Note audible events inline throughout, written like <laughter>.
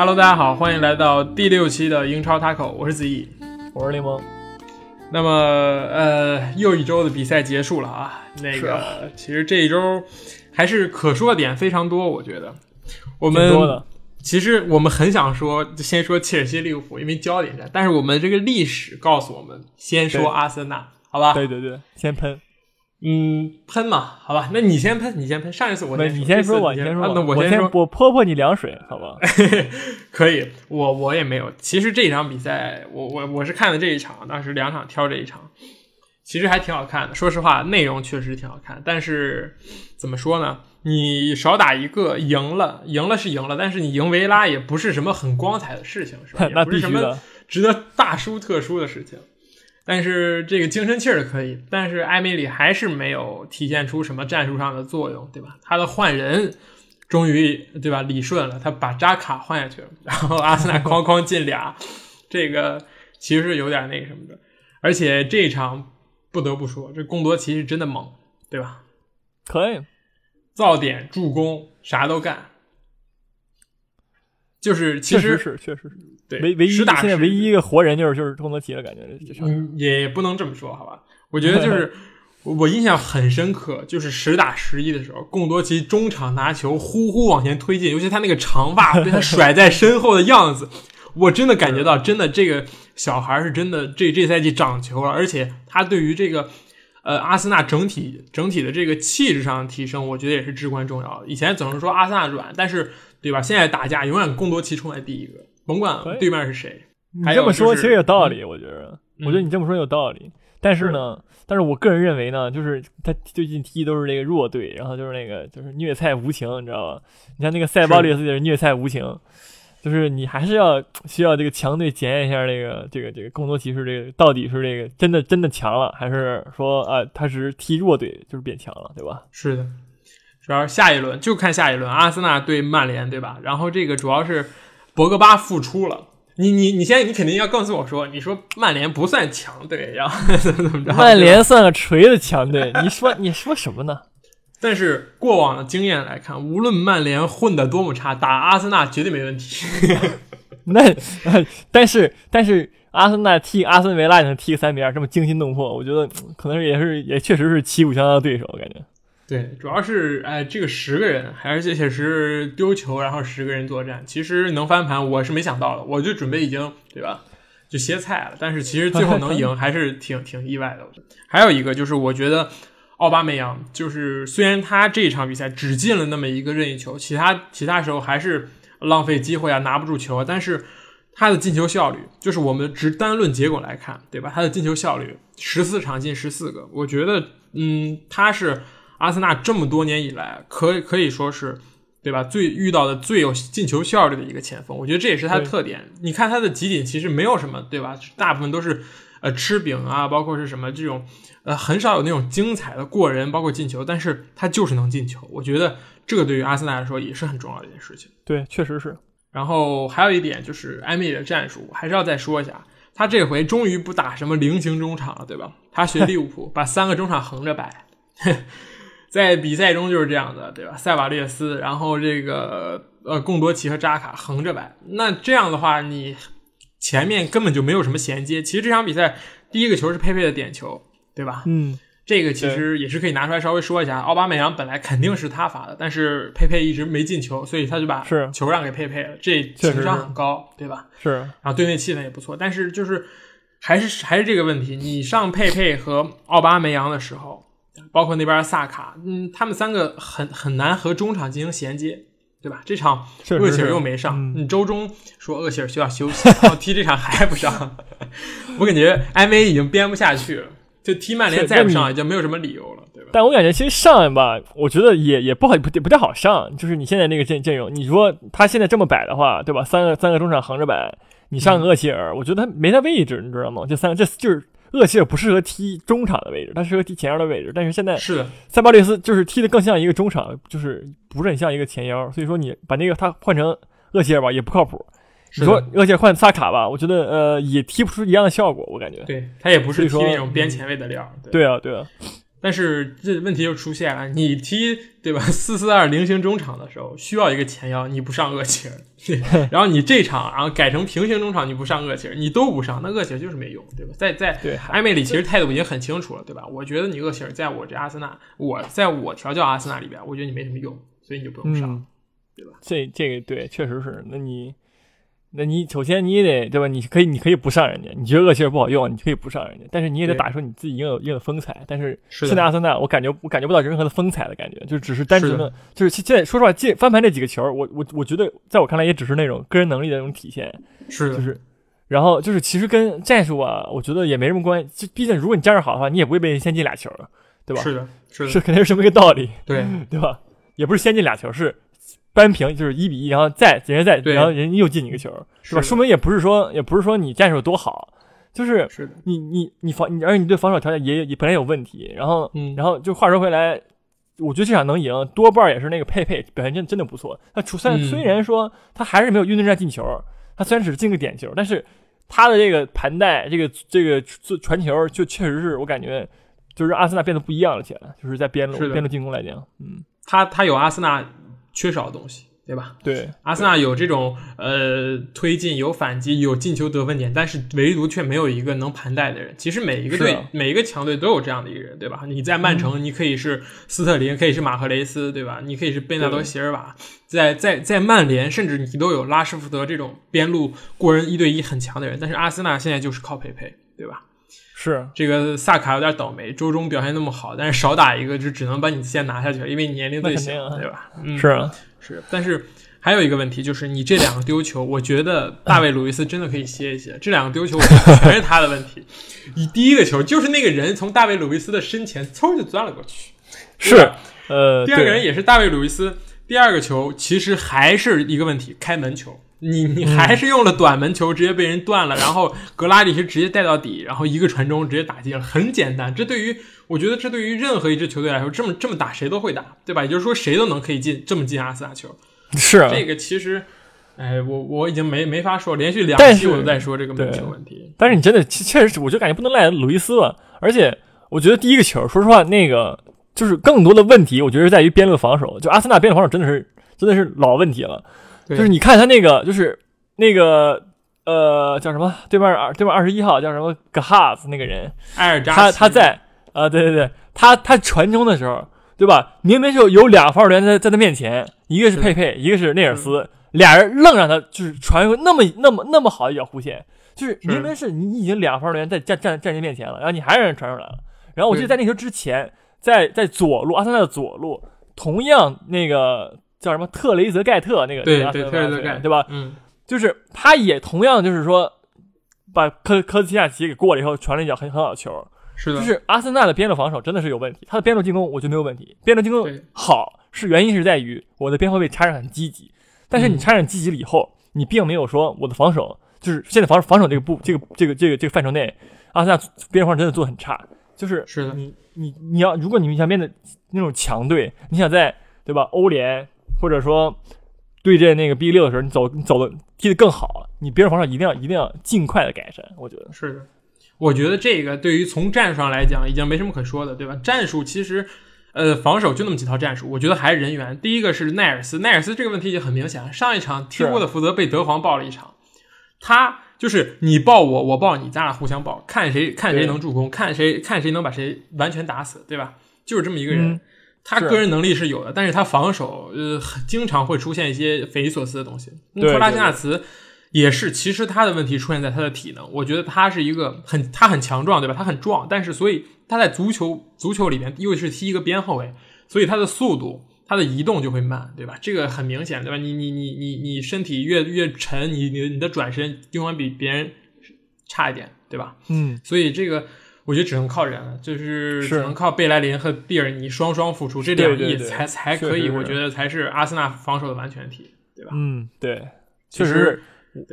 Hello，大家好，欢迎来到第六期的英超 Taco，我是子毅，我是柠檬。那么，呃，又一周的比赛结束了啊。那个，其实这一周还是可说的点非常多，我觉得。我们其实我们很想说，先说切尔西、利物浦，因为焦点战。但是我们这个历史告诉我们，先说阿森纳，好吧？对对对，先喷。嗯，喷嘛，好吧，那你先喷，你先喷。上一次我你先说，我先说，那我先说，我泼泼你凉水，好吧？<laughs> 可以，我我也没有。其实这一场比赛，我我我是看了这一场，当时两场挑这一场，其实还挺好看的。说实话，内容确实挺好看，但是怎么说呢？你少打一个，赢了，赢了是赢了，但是你赢维拉也不是什么很光彩的事情，是吧？<laughs> 那不是什么值得大书特书的事情。但是这个精神气儿可以，但是艾米里还是没有体现出什么战术上的作用，对吧？他的换人终于对吧理顺了，他把扎卡换下去了，然后阿森纳哐哐进俩，这个其实是有点那个什么的。而且这一场不得不说，这贡多奇是真的猛，对吧？可以造点助攻啥都干。就是其实是确实是对唯唯一现在唯一一个活人就是就是贡多齐了，感觉嗯也不能这么说好吧？我觉得就是 <laughs> 我印象很深刻，就是实打实一的时候，贡多齐中场拿球呼呼往前推进，尤其他那个长发 <laughs> 被他甩在身后的样子，我真的感觉到真的这个小孩是真的这这赛季长球了，而且他对于这个呃阿森纳整体整体的这个气质上的提升，我觉得也是至关重要的。以前总是说阿森纳软，但是。对吧？现在打架永远贡多齐冲在第一个，甭管对面是谁。你这么说其实有道理，我觉得，我觉得你这么说有道理。但是呢，但是我个人认为呢，就是他最近踢都是那个弱队，然后就是那个就是虐菜无情，你知道吧？你像那个塞巴略斯也是虐菜无情，就是你还是要需要这个强队检验一下这个这个这个贡多骑士这个到底是这个真的真的强了，还是说啊他是踢弱队就是变强了，对吧？是的。主要下一轮就看下一轮，阿森纳对曼联，对吧？然后这个主要是博格巴复出了。你你你现在你肯定要告诉我说，你说曼联不算强队，然后 <laughs> 怎么怎么着？曼联算个锤子强队，你说你说什么呢？<laughs> 但是过往的经验来看，无论曼联混得多么差，打阿森纳绝对没问题。<laughs> 那但是但是阿森纳踢阿森维拉能踢个三比二，这么惊心动魄，我觉得可能也是也确实是旗鼓相当的对手，我感觉。对，主要是哎，这个十个人，而且且是丢球，然后十个人作战，其实能翻盘，我是没想到的。我就准备已经对吧，就歇菜了。但是其实最后能赢，还是挺 <laughs> 挺意外的。还有一个就是，我觉得奥巴梅扬，就是虽然他这一场比赛只进了那么一个任意球，其他其他时候还是浪费机会啊，拿不住球。但是他的进球效率，就是我们只单论结果来看，对吧？他的进球效率，十四场进十四个，我觉得，嗯，他是。阿森纳这么多年以来，可可以说是，对吧？最遇到的最有进球效率的一个前锋，我觉得这也是他的特点。你看他的集锦，其实没有什么，对吧？大部分都是呃吃饼啊，包括是什么这种，呃，很少有那种精彩的过人，包括进球。但是他就是能进球，我觉得这个对于阿森纳来说也是很重要的一件事情。对，确实是。然后还有一点就是埃梅里的战术，还是要再说一下，他这回终于不打什么菱形中场了，对吧？他学利物浦，<laughs> 把三个中场横着摆。在比赛中就是这样的，对吧？塞瓦略斯，然后这个呃，贡多奇和扎卡横着摆。那这样的话，你前面根本就没有什么衔接。其实这场比赛第一个球是佩佩的点球，对吧？嗯，这个其实也是可以拿出来稍微说一下。奥巴梅扬本来肯定是他罚的，但是佩佩一直没进球，所以他就把球让给佩佩了。这情商很高，对吧？是。然后队内气氛也不错，但是就是还是还是这个问题，你上佩佩和奥巴梅扬的时候。包括那边萨卡，嗯，他们三个很很难和中场进行衔接，对吧？这场厄齐尔又没上，你周中说厄齐尔需要休息，然后踢这场还不上，<laughs> 我感觉埃梅已经编不下去了，就踢曼联再不上，已经没有什么理由了，对吧？但我感觉其实上吧，我觉得也也不好，不不太好上。就是你现在那个阵阵容，你说他现在这么摆的话，对吧？三个三个中场横着摆，你上个厄齐尔，我觉得他没他位置，你知道吗？这三个这就是。厄齐尔不适合踢中场的位置，他适合踢前腰的位置。但是现在是的，塞巴利斯就是踢的更像一个中场，就是不是很像一个前腰。所以说你把那个他换成厄齐尔吧，也不靠谱。你说厄齐尔换萨卡吧，我觉得呃也踢不出一样的效果，我感觉。对他也不是踢那种边前卫的料。对啊，对啊。但是这问题就出现了，你踢对吧？<laughs> 四四二菱形中场的时候需要一个前腰，你不上厄齐尔，<laughs> 然后你这场然后改成平行中场，你不上厄齐尔，你都不上，那厄齐尔就是没用，对吧？在在对埃梅里其实态度已经很清楚了，对吧？我觉得你厄齐尔在我这阿森纳，我在我调教阿森纳里边，我觉得你没什么用，所以你就不用上，嗯对吧？这这个对，确实是。那你，那你首先你也得对吧？你可以你可以不上人家，你觉得厄齐尔不好用，你可以不上人家，但是你也得打出你自己应有应有的风采。但是现在阿森纳，我感觉我感觉不到任何的风采的感觉，就只是单纯是的，就是现在说实话，进翻盘这几个球，我我我觉得在我看来也只是那种个人能力的那种体现，是，就是。然后就是，其实跟战术啊，我觉得也没什么关系。就毕竟，如果你战术好的话，你也不会被人先进俩球，对吧？是的，是的，是肯定是这么一个道理。对，对吧？也不是先进俩球，是扳平，就是一比一，然后再人家再，然后人家又进你一个球，是吧？说明也不是说，也不是说你战术多好，就是你你你防，你而且你对防守条件也也本来有问题，然后嗯，然后就话说回来，我觉得这场能赢，多半也是那个佩佩表现真真的不错。他除虽然嗯虽然说他还是没有运动战进球，他虽然只是进个点球，但是他的这个盘带，这个这个传球，就确实是我感觉。就是阿森纳变得不一样了起来，就是在边路边路进攻来讲，嗯，他他有阿森纳缺少的东西，对吧？对，阿森纳有这种呃推进、有反击、有进球得分点，但是唯独却没有一个能盘带的人。其实每一个队、啊每一个强队都有这样的一个人，对吧？你在曼城，你可以是斯特林，可以是马赫雷斯，对吧？你可以是贝纳多对席尔瓦，在在在曼联，甚至你都有拉什福德这种边路过人一对一很强的人。但是阿森纳现在就是靠佩佩，对吧？是这个萨卡有点倒霉，周中表现那么好，但是少打一个就只能把你先拿下去了，因为你年龄最小，啊对吧？嗯，是啊，是，但是还有一个问题就是你这两个丢球，我觉得大卫·鲁伊斯真的可以歇一歇。这两个丢球，我觉得全是他的问题。<laughs> 你第一个球就是那个人从大卫·鲁伊斯的身前嗖就钻了过去，是，呃，第二个人也是大卫·鲁伊斯。第二个球其实还是一个问题，开门球。你你还是用了短门球，直接被人断了，然后格拉利是直接带到底，然后一个传中直接打进了，很简单。这对于我觉得这对于任何一支球队来说，这么这么打谁都会打，对吧？也就是说谁都能可以进这么进阿森纳球。是啊，这个其实，哎，我我已经没没法说，连续两期我都在说这个门球问题。但是你真的确确实是，我就感觉不能赖鲁伊斯了。而且我觉得第一个球，说实话，那个就是更多的问题，我觉得是在于边路防守。就阿森纳边路防守真的是真的是老问题了。对。就是你看他那个，就是那个呃叫什么？对面二对面二十一号叫什么？格哈斯那个人，埃尔扎他他在啊、对对对，他他传中的时候，对吧？明明就有两防守员在在他面前，一个是是佩佩，一个是内尔斯，俩人愣让他就是传一个那么那么那么好的一脚弧线，就是是。明明是你已经两防守员在站站站你面前了，然后你还让人传出来了。然后我记得在那球之前，在在左路阿森纳的左路，同样那个叫什么特雷泽盖特那个对对特雷泽盖对吧？嗯，就是他也同样就是说把科科斯奇亚奇给过了以后，传了一脚很很好的球。是的，就是阿森纳的边路防守真的是有问题，他的边路进攻我觉得没有问题，边路进攻好是原因是在于我的边后卫插上很积极，但是你嗯。插上积极了以后，你并没有说我的防守就是现在防守防守这个部这个这个这个这个范畴内，阿森纳边防守真的做的很差，就是是的。你你你要如果你想面对那种强队，你想在对吧？欧联或者说对阵那个 B 六的时候，你走你走的踢得更好，你边路防守一定要一定要尽快的改善，我觉得是的。我觉得这个对于从战术上来讲，已经没什么可说的，对吧？战术其实，呃，防守就那么几套战术，我觉得还是人员。第一个是奈尔斯，奈尔斯这个问题已经很明显了。上一场踢沃特福德被德皇爆了一场，他就是你爆我，我爆你，咱俩互相爆，看谁看谁能助攻，看谁看谁能把谁完全打死，对吧？就是这么一个人。他个人能力是有的，但是他防守呃很经常会出现一些匪夷所思的东西。那对托拉对西纳茨也是，其实他的问题出现在他的体能。我觉得他是一个很他很强壮，对吧？他很壮，但是所以他在足球足球里面又是踢一个边后卫，所以他的速度。他的移动就会慢，对吧？这个很明显，对吧？你你你你你身体越越沉，你你你的转身永远比别人差一点，对吧？嗯所以这个我觉得只能靠人了，就是是只能靠贝莱林和蒂尔尼双双复出，这两亿才才可以，我觉得才是阿森纳防守的完全体，对吧？嗯对，确实是。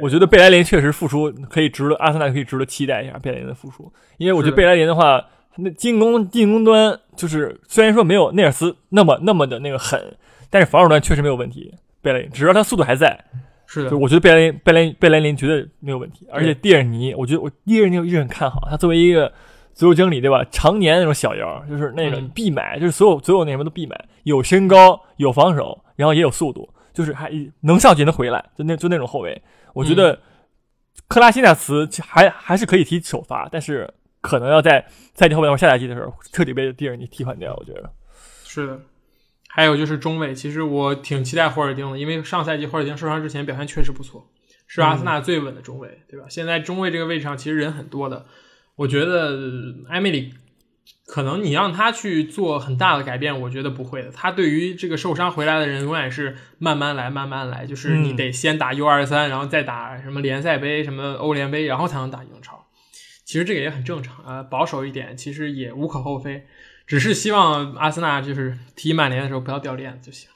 我觉得贝莱林确实付出可以值得，阿森纳可以值得期待一下贝莱林的付出，因为我觉得贝莱林的话，那进攻进攻端就是虽然说没有内尔斯那么那么的那个狠，但是防守端确实没有问题。贝莱林只要他速度还在，是的就，我觉得贝莱林贝莱贝莱林绝对没有问题。而且蒂尔尼，我觉得我蒂尔尼我一直很看好他作为一个足球经理对吧？常年那种小妖，就是那个嗯必买，就是所有所有那什么都必买，有身高，有防守，然后也有速度，就是还能上去能回来，就那就那种后卫。我觉得克拉西纳茨还还是可以踢首发，但是可能要在赛季后半或下赛季的时候彻底被蒂尔尼替换掉。我觉得是的。还有就是中卫，其实我挺期待霍尔丁的，因为上赛季霍尔丁受伤之前表现确实不错，是阿森纳最稳的中卫，对吧？现在中卫这个位置上其实人很多的，我觉得埃梅里可能你让他去做很大的改变，我觉得不会的。他对于这个受伤回来的人，永远是慢慢来，慢慢来，就是你得先打 U 二三，然后再打什么联赛杯、什么欧联杯，然后才能打英超。其实这个也很正常啊，保守一点，其实也无可厚非。只是希望阿森纳就是踢曼联的时候不要掉链子就行。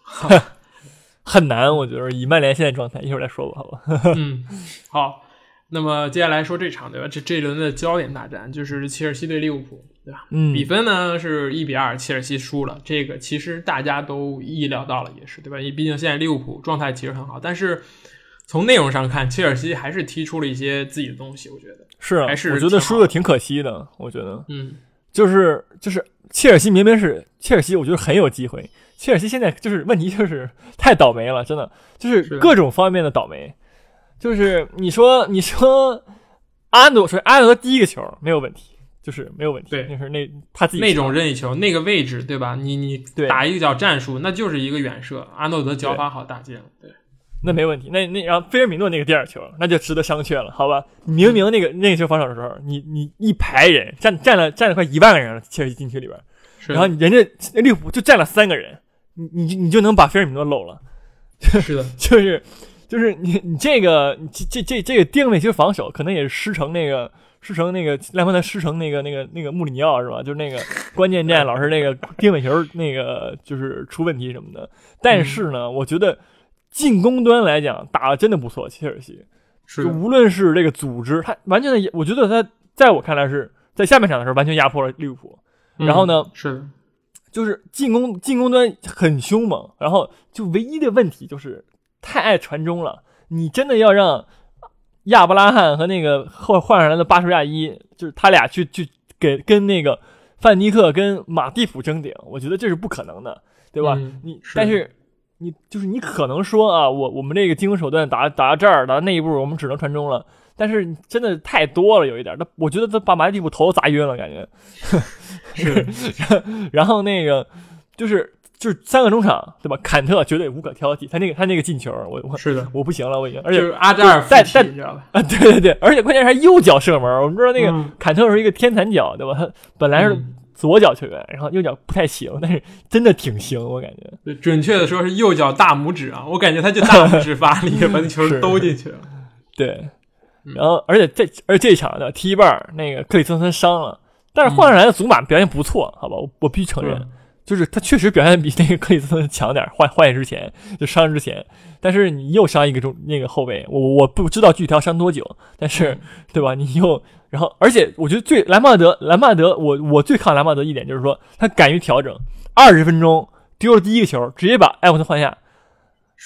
<laughs> 很难，我觉得以曼联现在状态，一会儿再说吧，好吧？<laughs> 嗯，好。那么接下来说这场对吧？这这一轮的焦点大战就是切尔西对利物浦，对吧？嗯，比分呢是一比二，切尔西输了。这个其实大家都意料到了，也是对吧？因为毕竟现在利物浦状态其实很好，但是从内容上看，切尔西还是踢出了一些自己的东西。我觉得是啊，还是我觉得输的挺可惜的。我觉得，嗯，就是就是切尔西明明是切尔西，我觉得很有机会。切尔西现在就是问题就是太倒霉了，真的就是是各种方面的倒霉。就是你说你说阿诺说阿诺第一个球没有问题，就是没有问题，对就是那他自己那种任意球那个位置对吧？你你对打一个脚战术，那就是一个远射。阿诺德脚法好，打进了。对，那没问题。那那然后菲尔米诺那个第二球，那就值得商榷了，好吧？明明那个那个球防守的时候，你你一排人站站了站了快一万个人了，切尔西禁区里边，是然后人家利物浦就站了三个人，你你你就能把菲尔米诺漏了，是的，<laughs> 就是就是你你这个你这这这这个定位其实防守可能也是师承那个师承那个莱万德师承那个那个那个穆里尼奥是吧？就是那个 <laughs> 关键战老是那个定位球那个就是出问题什么的。但是呢，我觉得进攻端来讲打的真的不错，切尔西是，就无论是这个组织，他完全的，我觉得他在我看来是在下半场的时候完全压迫了利物浦。然后呢嗯是，就是进攻进攻端很凶猛，然后就唯一的问题就是太爱传中了。你真的要让亚伯拉罕和那个后换上来的巴舒亚伊，就是他俩去去给跟那个范尼克跟马蒂普争顶，我觉得这是不可能的，对吧？嗯你是但是你就是你可能说啊，我我们这个进攻手段打打到这儿，打到那一步，我们只能传中了。但是真的太多了，有一点，他我觉得他把马蒂普头砸晕了，感觉。<laughs> 是然后那个就是就是三个中场，对吧？坎特绝对无可挑剔，他那个他那个进球，我我是的，我不行了，我已经，而且就是阿扎尔附体在在你知道吧？啊，对对对，而且关键是他右脚射门，我们知道那个嗯坎特是一个天残脚，对吧？他本来是嗯左脚球员，然后右脚不太行，但是真的挺行，我感觉。对准确的说是右脚大拇指啊，我感觉他就大拇指发力 <laughs> 把那球兜进去了。<laughs> 对，嗯然后而且这而且这一场的踢一半儿，那个克里斯滕森伤了，但是换上来的祖马表现不错，好吧，我我必须承认，嗯就是他确实表现比那个克里斯滕森强点儿，换换之前就伤之前，但是你又伤一个中那个后卫，我我不知道具体要伤多久，但是、对吧？你又然后而且我觉得最兰帕德兰帕德，我我最看兰帕德一点就是说他敢于调整，二十分钟丢了第一个球，直接把埃弗森换下，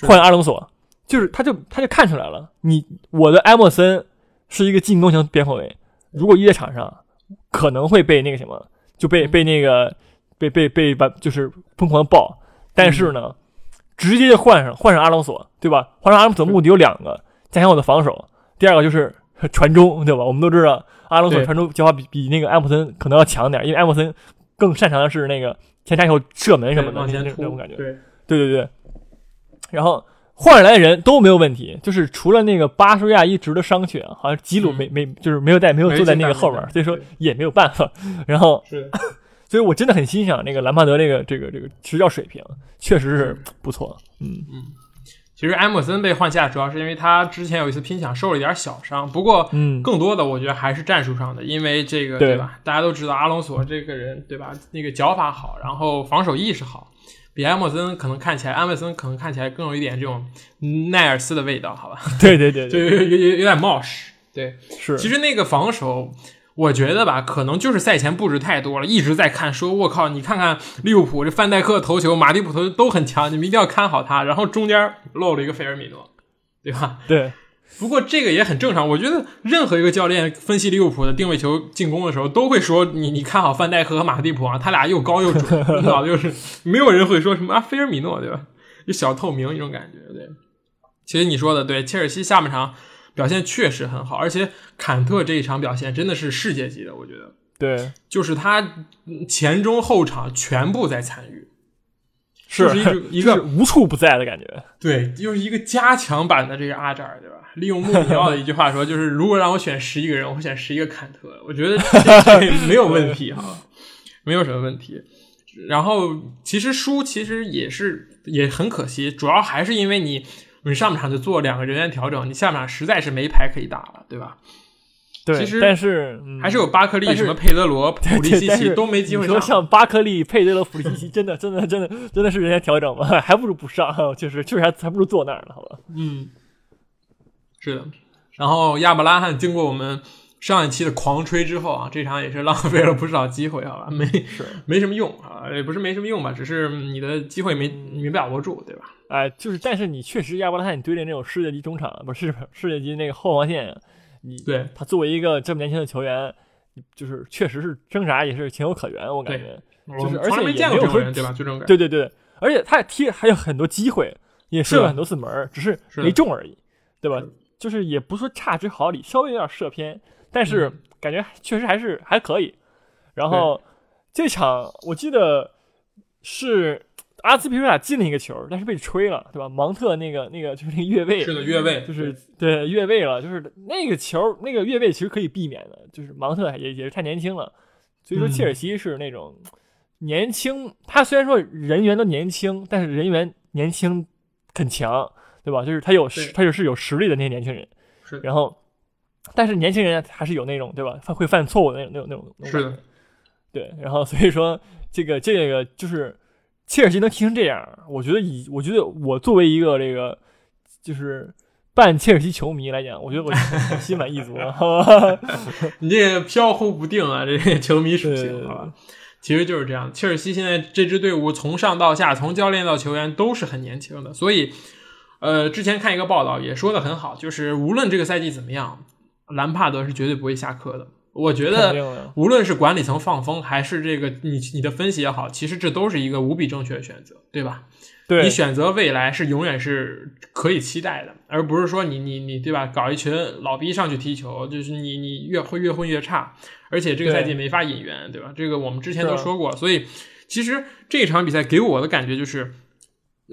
换阿隆索，就是他就他就看出来了，你我的埃莫森是一个进攻型边后卫，如果一在场上，可能会被那个什么，就被嗯被那个被被被把就是疯狂的爆，但是呢，直接就换上换上阿隆索，对吧？换上阿隆索目的有两个，加强我的防守，第二个就是 <laughs> 传中，对吧？我们都知道阿隆索传中脚法比比那个埃莫森可能要强点，因为埃莫森更擅长的是那个前插以后射门什么的那种感觉。对，对对对，然后换上来的人都没有问题，就是除了那个巴舒亚一直的伤缺，好像吉鲁没、没就是没有在没有坐在那个后面所以说也没有办法。然后，<laughs> 所以我真的很欣赏那个兰帕德这个这个这个执教水平，确实是不错。嗯嗯，其实埃默森被换下主要是因为他之前有一次拼抢受了一点小伤，不过嗯更多的我觉得还是战术上的，因为这个对对吧？大家都知道阿隆索这个人对吧？那个脚法好，然后防守意识好，比埃默森可能看起来，埃默森可能看起来更有一点这种奈尔斯的味道，好吧？对对对就对，有有有有点冒失。对，<laughs> 是其实那个防守，我觉得吧，可能就是赛前布置太多了，一直在看，说我靠，你看看利物浦这范戴克头球、马蒂普头球都很强，你们一定要看好他。然后中间漏了一个菲尔米诺，对吧？<laughs> 对不过这个也很正常，我觉得任何一个教练分析利物浦的定位球进攻的时候，都会说你你看好范戴克和马蒂普啊，他俩又高又准，<laughs> 领导就是没有人会说什么啊菲尔米诺对吧？就小透明一种感觉，对。其实你说的对，切尔西下半场表现确实很好，而且坎特这一场表现真的是世界级的，我觉得。对，就是他前中后场全部在参与，是一个 <laughs> 一个无处不在的感觉。对，就是一个加强版的这个阿扎尔，对吧？利用穆里尼奥的一句话说，<laughs> 就是如果让我选十一个人，我会选十一个坎特，我觉得 <laughs> 没有问题哈，没有什么问题。然后其实输其实也是也很可惜，主要还是因为你你上半场就做两个人员调整，你下半场实在是没牌可以打了，对吧？对，其实但是还是有巴克利、什么佩德罗、普利西奇都没机会上。像巴克利、佩德罗、普利西奇，真的、真的、真的、真的是人员调整吗？<laughs> 还不如不上，确实确实还还不如坐那儿呢，好吧？嗯，是的。然后亚伯拉罕经过我们上一期的狂吹之后啊，这场也是浪费了不少机会，好吧？没没什么用啊，也不是没什么用吧，只是你的机会没没把握住，对吧？哎，就是，但是你确实亚伯拉罕，你对着那种世界级中场，不是世界级那个后防线。你对他作为一个这么年轻的球员，就是确实是挣扎也是情有可原，我感觉，就是而且没见过这种人对吧？就这种感觉，对对对，而且他也踢还有很多机会，也射了很多次门，只是没中而已，对吧？就是也不说差之毫厘，稍微有点射偏，但是感觉确实还是还可以。然后这场我记得是。阿斯皮尔塔进了一个球，但是被吹了，对吧？芒特那个那个就是那个越位，是的越位，就是对越位了，就是那个球那个越位其实可以避免的，就是芒特也也是太年轻了，所以说切尔西是那种年轻，他虽然说人员都年轻，但是人员年轻很强，对吧？就是他有他就是有实力的那些年轻人，是，然后但是年轻人还是有那种对吧？犯会犯错误的那种那种那种，是的，对，然后所以说这个这个就是。切尔西能踢成这样，我觉得以我觉得我作为一个这个就是半切尔西球迷来讲，我觉得我心满意足了。<laughs> 你这飘忽不定啊，这球迷属性，好吧？其实就是这样。切尔西现在这支队伍从上到下，从教练到球员都是很年轻的，所以呃，之前看一个报道也说的很好，就是无论这个赛季怎么样，兰帕德是绝对不会下课的。我觉得，无论是管理层放风，还是这个你你的分析也好，其实这都是一个无比正确的选择，对吧？对你选择未来是永远是可以期待的，而不是说你你你对吧？搞一群老逼上去踢球，就是你你越混越混越差，而且这个赛季没法引援，对吧？这个我们之前都说过，所以其实这场比赛给我的感觉就是。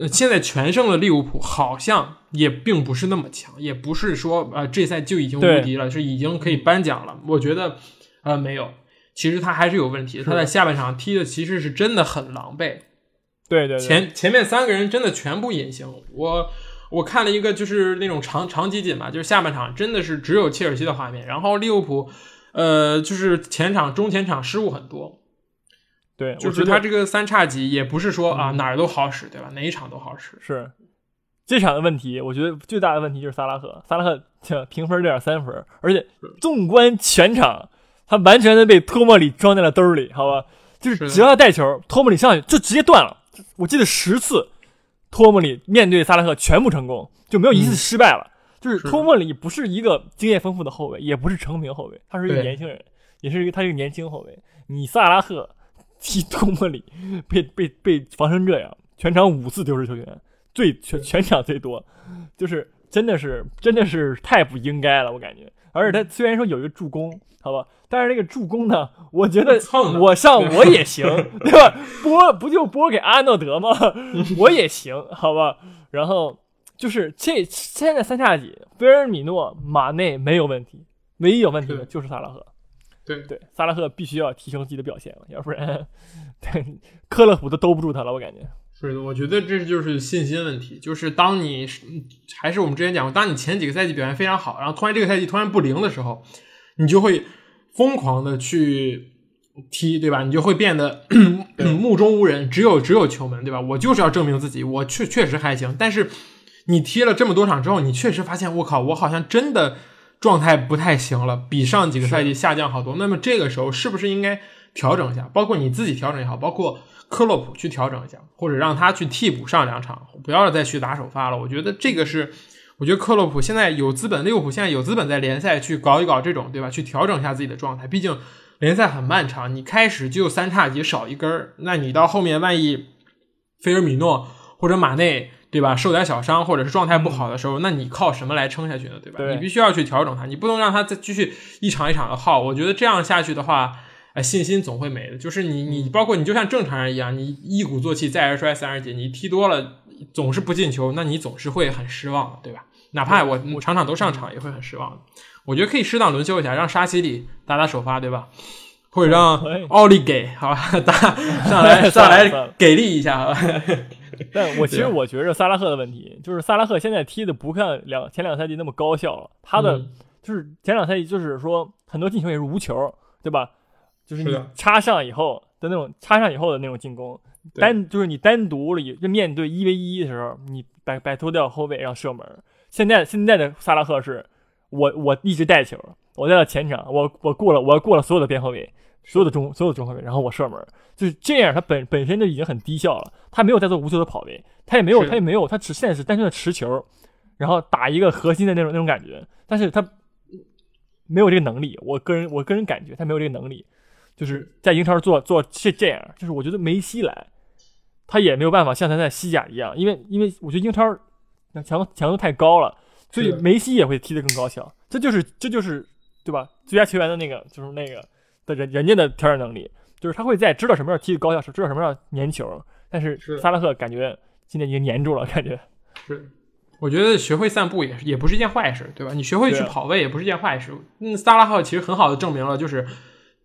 呃，现在全胜的利物浦好像也并不是那么强，也不是说呃这赛就已经无敌了，是已经可以颁奖了。我觉得，呃，没有，其实他还是有问题。他在下半场踢的其实是真的很狼狈。对对，前前面三个人真的全部隐形。我我看了一个就是那种长长集锦嘛，就是下半场真的是只有切尔西的画面，然后利物浦，呃，就是前场中前场失误很多。对，我觉得他这个三叉戟也不是说啊哪儿都好使，对吧？哪一场都好使。是这场的问题，我觉得最大的问题就是萨拉赫。萨拉赫评分六点三分，而且纵观全场，他完全的被托莫里装在了兜里，好吧？就是只要他带球，托莫里上去就直接断了。我记得十次托莫里面对萨拉赫全部成功，就没有一次失败了。就是托莫里不是一个经验丰富的后卫，也不是成名后卫，他是一个年轻人，也是一个他是一个年轻后卫。你萨拉赫。踢托莫里 <laughs> 被被被防成这样，全场五次丢失球权，最全全场最多，就是真的是真的是太不应该了，我感觉。而且他虽然说有一个助攻，好吧，但是这个助攻呢，我觉得我上 <laughs> 我也行，对吧？拨不就拨给阿诺德吗？<laughs> 我也行，好吧。然后就是这现在三叉戟，菲尔米诺、马内没有问题，唯一有问题的就是萨拉赫。对对，萨拉赫必须要提升自己的表现了，要不然，对科勒普都兜不住他了。我感觉是的，我觉得这就是信心问题。就是当你还是我们之前讲过，当你前几个赛季表现非常好，然后突然这个赛季突然不灵的时候，你就会疯狂的去踢，对吧？你就会变得 <clears throat> 目中无人，只有只有球门，对吧？我就是要证明自己，我确确实还行。但是你踢了这么多场之后，你确实发现，我靠，我好像真的。状态不太行了，比上几个赛季下降好多。那么这个时候是不是应该调整一下？包括你自己调整也好，包括克洛普去调整一下，或者让他去替补上两场，不要再去打首发了。我觉得这个是我觉得克洛普现在有资本，利物浦现在有资本在联赛去搞一搞这种，对吧？去调整一下自己的状态。毕竟联赛很漫长，你开始就三叉戟少一根儿，那你到后面万一菲尔米诺或者马内，对吧？受点小伤或者是状态不好的时候，那你靠什么来撑下去呢？对吧？对你必须要去调整他，你不能让他再继续一场一场的耗。我觉得这样下去的话。哎，信心总会没的。就是你，你包括你，就像正常人一样，你一鼓作气，再而衰，三而竭。你踢多了，总是不进球，那你总是会很失望的，对吧？哪怕我我场场都上场，也会很失望的。我觉得可以适当轮休一下，让沙奇里打打首发，对吧？或者让奥利给好吧打上来 <laughs> 上来给力一下，好吧？<laughs> 但我其实我觉着萨拉赫的问题，就是萨拉赫现在踢的不看两前两赛季那么高效了。他的就是前两赛季，就是说很多进球也是无球，对吧？就是你插上以后的那种插上以后的那种进攻，单就是你单独里就面对一 v 一的时候，你摆摆脱掉后卫然后射门。现在现在的萨拉赫是，我我一直带球，我带到前场，我我过了我过了所有的边后卫，所有的中所有的中后卫，然后我射门，就是这样。他本本身就已经很低效了，他没有在做无球的跑位，他也没有他也没有，他只现在是单纯的持球，然后打一个核心的那种那种感觉，但是他没有这个能力。我个人我个人感觉他没有这个能力。就是在英超做做是这样，就是我觉得梅西来，他也没有办法像他在西甲一样，因为因为我觉得英超强强度太高了，所以梅西也会踢得更高效。这就是这就是对吧？最佳球员的那个就是那个的人人家的调整能力，就是他会在知道什么时候踢高效，知道什么时候粘球。但是萨拉赫感觉今天已经粘住了，感觉是。我觉得学会散步也也不是一件坏事，对吧？你学会去跑位也不是一件坏事。嗯，萨拉赫其实很好的证明了，就是。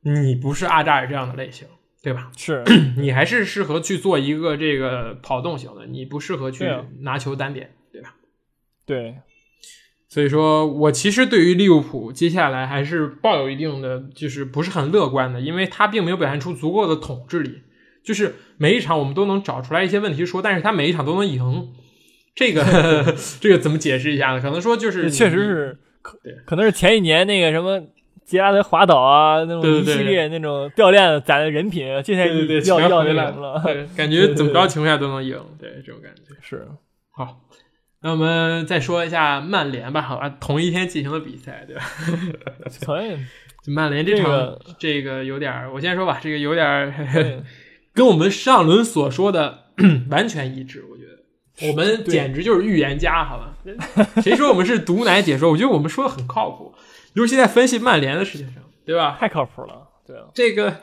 你不是阿扎尔这样的类型，对吧？是 <clears throat> 你还是适合去做一个这个跑动型的，你不适合去拿球单点，对吧？对，所以说我其实对于利物浦接下来还是抱有一定的，就是不是很乐观的，因为他并没有表现出足够的统治力，就是每一场我们都能找出来一些问题说，但是他每一场都能赢，这个 <laughs> 这个怎么解释一下呢？可能说就是确实是可可能是前一年那个什么。杰拉德滑倒啊，那种一系列那种掉链子攒的人品，这才要要那什么了。<laughs> 感觉怎么着情况下都能赢，对这种感觉是好。那我们再说一下曼联吧，好吧，同一天进行的比赛，对吧？<laughs> 可以。曼联这场这个有点，我先说吧，这个有点跟我们上轮所说的 <clears throat> 完全一致，我觉得我们简直就是预言家，好吧？<laughs> 谁说我们是毒奶解说？我觉得我们说的很靠谱。尤其在分析曼联的事情上，对吧？太靠谱了，对啊。这个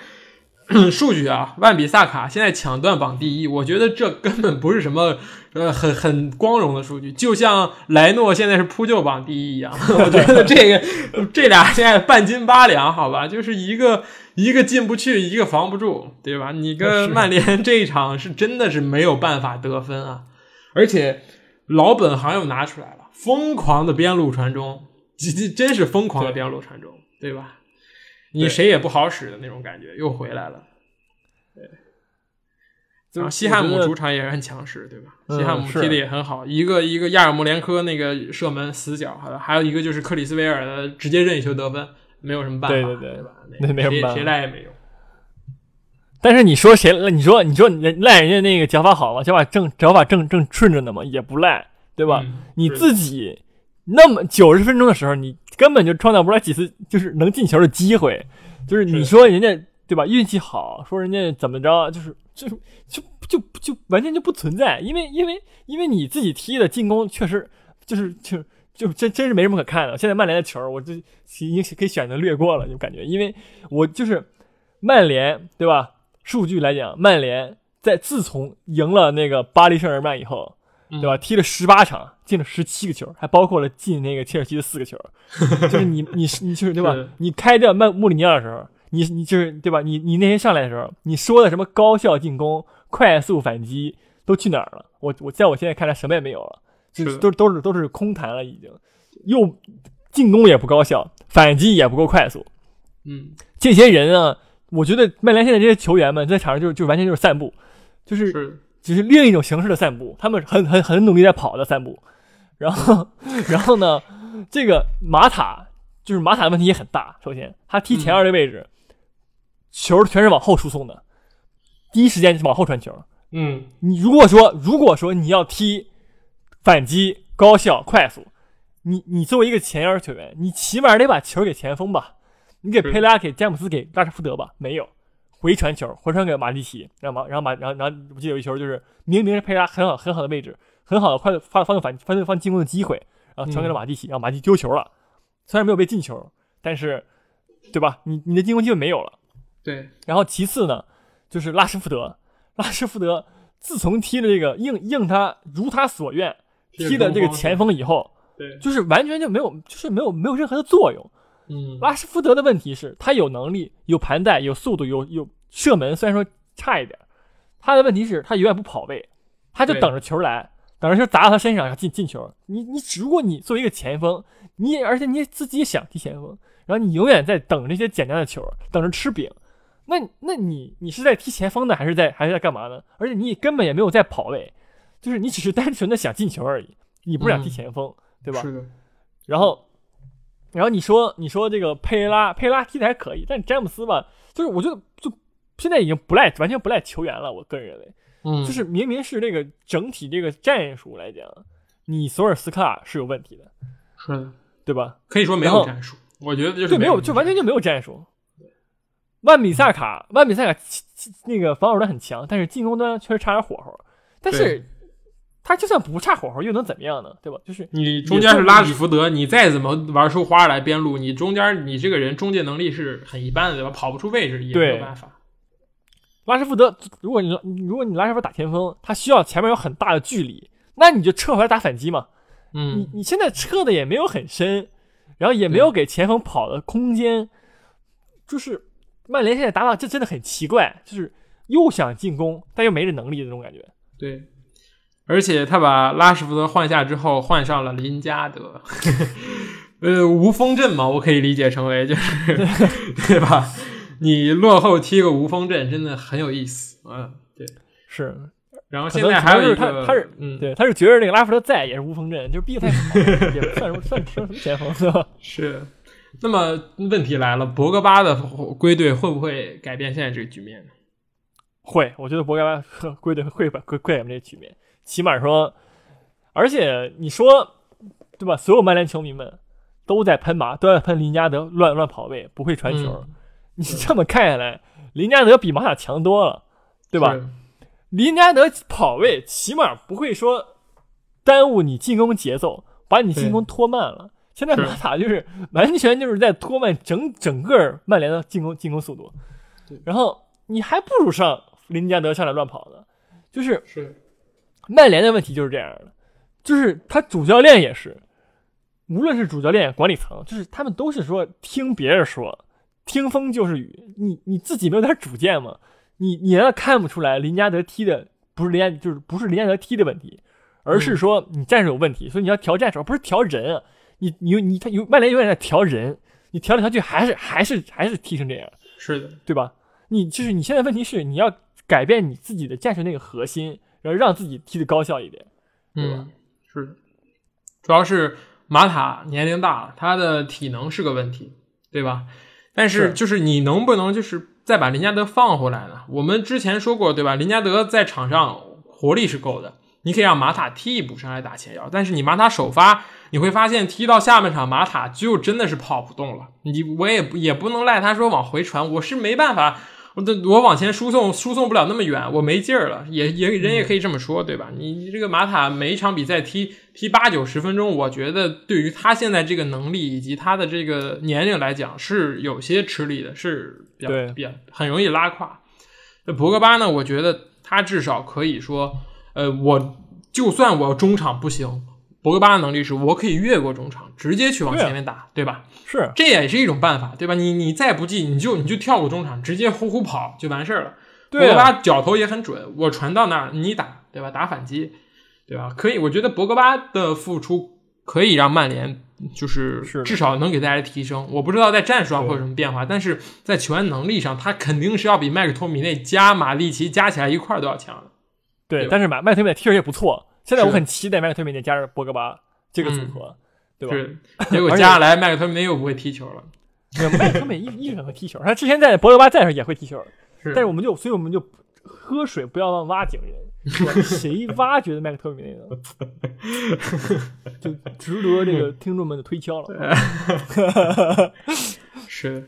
<clears throat> 数据啊，万比萨卡现在抢断榜第一，我觉得这根本不是什么呃很很光荣的数据，就像莱诺现在是扑救榜第一一样。<laughs> 我觉得这个这俩现在半斤八两，好吧，就是一个一个进不去，一个防不住，对吧？你跟曼联这一场是真的是没有办法得分啊，而且老本行又拿出来了，疯狂的边路传中。这这真是疯狂的边路传中，对吧？你谁也不好使的那种感觉又回来了。对，然后西汉姆主场也是很强势，对吧？西汉姆踢的也很好，一个一个亚尔莫连科那个射门死角，还还有一个就是克里斯维尔的直接任意球得分，没有什么办法，对对对，那没什么办法，谁赖也没用。但是你说谁？你说你说赖人家那个脚法好吗？脚法正脚法正正顺着呢嘛？也不赖，对吧？你自己。那么九十分钟的时候，你根本就创造不出来几次就是能进球的机会，就是你说人家对吧？运气好，说人家怎么着，就是就就就就完全就不存在，因为因为因为你自己踢的进攻确实就是就就真真是没什么可看的。现在曼联的球，我就已经可以选择略过了，就感觉，因为我就是曼联对吧？数据来讲，曼联在自从赢了那个巴黎圣日耳曼以后。对吧？踢了十八场，进了十七个球，还包括了进那个切尔西的四个球。<laughs> 就是你，你，你就是对吧？你开掉曼穆里尼奥的时候，你，你就是对吧？你，你那天上来的时候，你说的什么高效进攻、快速反击都去哪儿了？我，我在我现在看来什么也没有了，就都都是都是空谈了，已经。又进攻也不高效，反击也不够快速。嗯，这些人啊，我觉得曼联现在这些球员们在场上就就完全就是散步，就是。只是另一种形式的散步，他们很很很努力在跑的散步，然后 <laughs> 然后呢，这个马塔就是马塔的问题也很大。首先，他踢前二的位置，球全是往后输送的，第一时间往后传球。嗯，你如果说如果说你要踢反击高效快速，你你作为一个前腰球员，你起码得把球给前锋吧？你给佩拉、给詹姆斯、给拉什福德吧？没有，回传球，回传给马蒂奇，然后马，然后马，然后然后我记得有一球就是明明是佩拉很好很好的位置，很好的快发发动反发动方进攻的机会，然后传给了马蒂奇，然后马蒂丢球了，虽然没有被进球，但是对吧？你你的进攻机会没有了。对，然后其次呢，就是拉什福德，拉什福德自从踢了这个应应他如他所愿踢的这个前锋以后。对，就是完全就没有，就是没有没有任何的作用。嗯，拉什福德的问题是，他有能力、有盘带、有速度、有有射门，虽然说差一点，他的问题是，他永远不跑位，他就等着球来，等着球砸到他身上要进进球。你你如果你作为一个前锋，你而且你自己也想踢前锋，然后你永远在等这些简单的球，等着吃饼，那那你你是在踢前锋呢，还是在还是在干嘛呢？而且你根本也没有在跑位，就是你只是单纯的想进球而已，你不想踢前锋。对吧？是的。然后，然后你说，你说这个佩拉，佩拉踢的还可以，但詹姆斯吧，就是我觉得就现在已经不赖，完全不赖球员了。我个人认为，嗯，就是明明是这个整体这个战术来讲，你索尔斯克亚是有问题的，是的，对吧？可以说没有战术，我觉得就是没有，就完全就没有战术。万米萨卡，万米萨卡那个防守端很强，但是进攻端确实差点火候，但是。他就算不差火候，又能怎么样呢？对吧？就是你中间是拉什福德，你再怎么玩出花来边路，你中间你这个人中介能力是很一般的，对吧？跑不出位置也没有办法。拉什福德，如果你如果你拉什福德打前锋，他需要前面有很大的距离，那你就撤回来打反击嘛。嗯，你你现在撤的也没有很深，然后也没有给前锋跑的空间，就是曼联现在打法这真的很奇怪，就是又想进攻，但又没这能力的这种感觉。对。而且他把拉什福德换下之后，换上了林加德，<laughs> 呃，无锋阵嘛，我可以理解成为就是，<laughs> 对吧？你落后踢个无锋阵，真的很有意思嗯，对，是。然后现在还有一个，他是，嗯，对，他是觉得那个拉福德在也是无锋阵，就是逼得太好，也不算什么，算成什么前锋，是吧？是。那么问题来了，博格巴的归队会不会改变现在这个局面呢？会，我觉得博格巴归队会把归归改变这个局面。起码说，而且你说，对吧？所有曼联球迷们都在喷马，都在喷林加德乱乱跑位，不会传球。你这么看下来，林加德比马塔强多了，对吧？林加德跑位起码不会说耽误你进攻节奏，把你进攻拖慢了。现在马塔就是完全就是在拖慢整整个曼联的进攻进攻速度。然后你还不如上林加德上来乱跑呢，就是是。曼联的问题就是这样的，就是他主教练也是，无论是主教练、管理层，就是他们都是说听别人说，听风就是雨。你你自己没有点主见吗？你你难道看不出来林加德踢的不是林加，就是不是林加德踢的问题，而是说你战术有问题，所以你要调战术，不是调人啊。你你你他有曼联永远在调人，你调来调去还是还是还是踢成这样，是的，对吧？你就是你现在问题是你要改变你自己的战术那个核心。然后让自己踢的高效一点，对吧？是的，主要是马塔年龄大了，他的体能是个问题，对吧？但是就是你能不能就是再把林加德放回来呢？我们之前说过，对吧？林加德在场上活力是够的，你可以让马塔替补上来打前腰，但是你马塔首发，你会发现踢到下半场，马塔就真的是跑不动了。你我也也不能赖他说往回传，我是没办法。我这我往前输送输送不了那么远，我没劲儿了，也也人也可以这么说，对吧？你你这个马塔每一场比赛踢踢八九十分钟，我觉得对于他现在这个能力以及他的这个年龄来讲是有些吃力的，是比较比较很容易拉胯。那博格巴呢？我觉得他至少可以说，呃，我就算我中场不行。博格巴的能力是我可以越过中场，直接去往前面打，对吧？是，这也是一种办法，对吧？你你再不济，你就你就跳过中场，直接呼呼跑就完事儿了。博格巴脚头也很准，我传到那儿你打，对吧？打反击，对吧？可以，我觉得博格巴的付出可以让曼联就是至少能给大家提升。我不知道在战术上会有什么变化，但是在球员能力上，他肯定是要比麦克托米内加马利奇加起来一块儿都要强的。对，但是马麦克托米内踢实也不错。现在我很期待麦克特米内加入博格巴这个组合，对吧？结果加下来，麦克特米内又不会踢球了。麦克特米内一一直很会踢球，他之前在博格巴在的时候也会踢球，但是我们就所以我们就喝水不要忘挖井人。谁挖掘的麦克托米内呢？<laughs> 就值得这个听众们的推敲了。<laughs> 是的。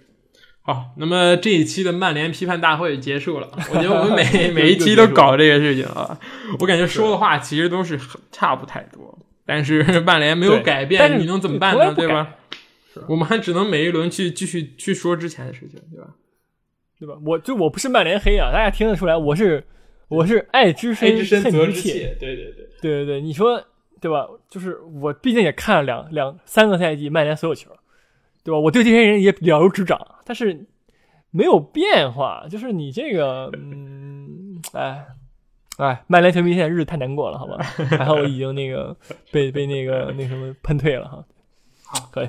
好，那么这一期的曼联批判大会结束了。<laughs> 我觉得我们每 <laughs> 每一期都搞这个事情啊，<laughs> 我感觉说的话其实都是差不太多。但是曼联没有改变，你能怎么办呢？对吧？我们还只能每一轮去继续去说之前的事情，对吧？对吧？我就我不是曼联黑啊，大家听得出来，我是我是爱之深恨之切。对对对对对对，你说对吧？就是我毕竟也看了两两三个赛季曼联所有球。对吧？我对这些人也了如指掌，但是没有变化。就是你这个，嗯，哎，哎，曼联球迷现在日子太难过了，好吧？还好我已经那个 <laughs> 被被那个那什么喷退了哈。好，可以。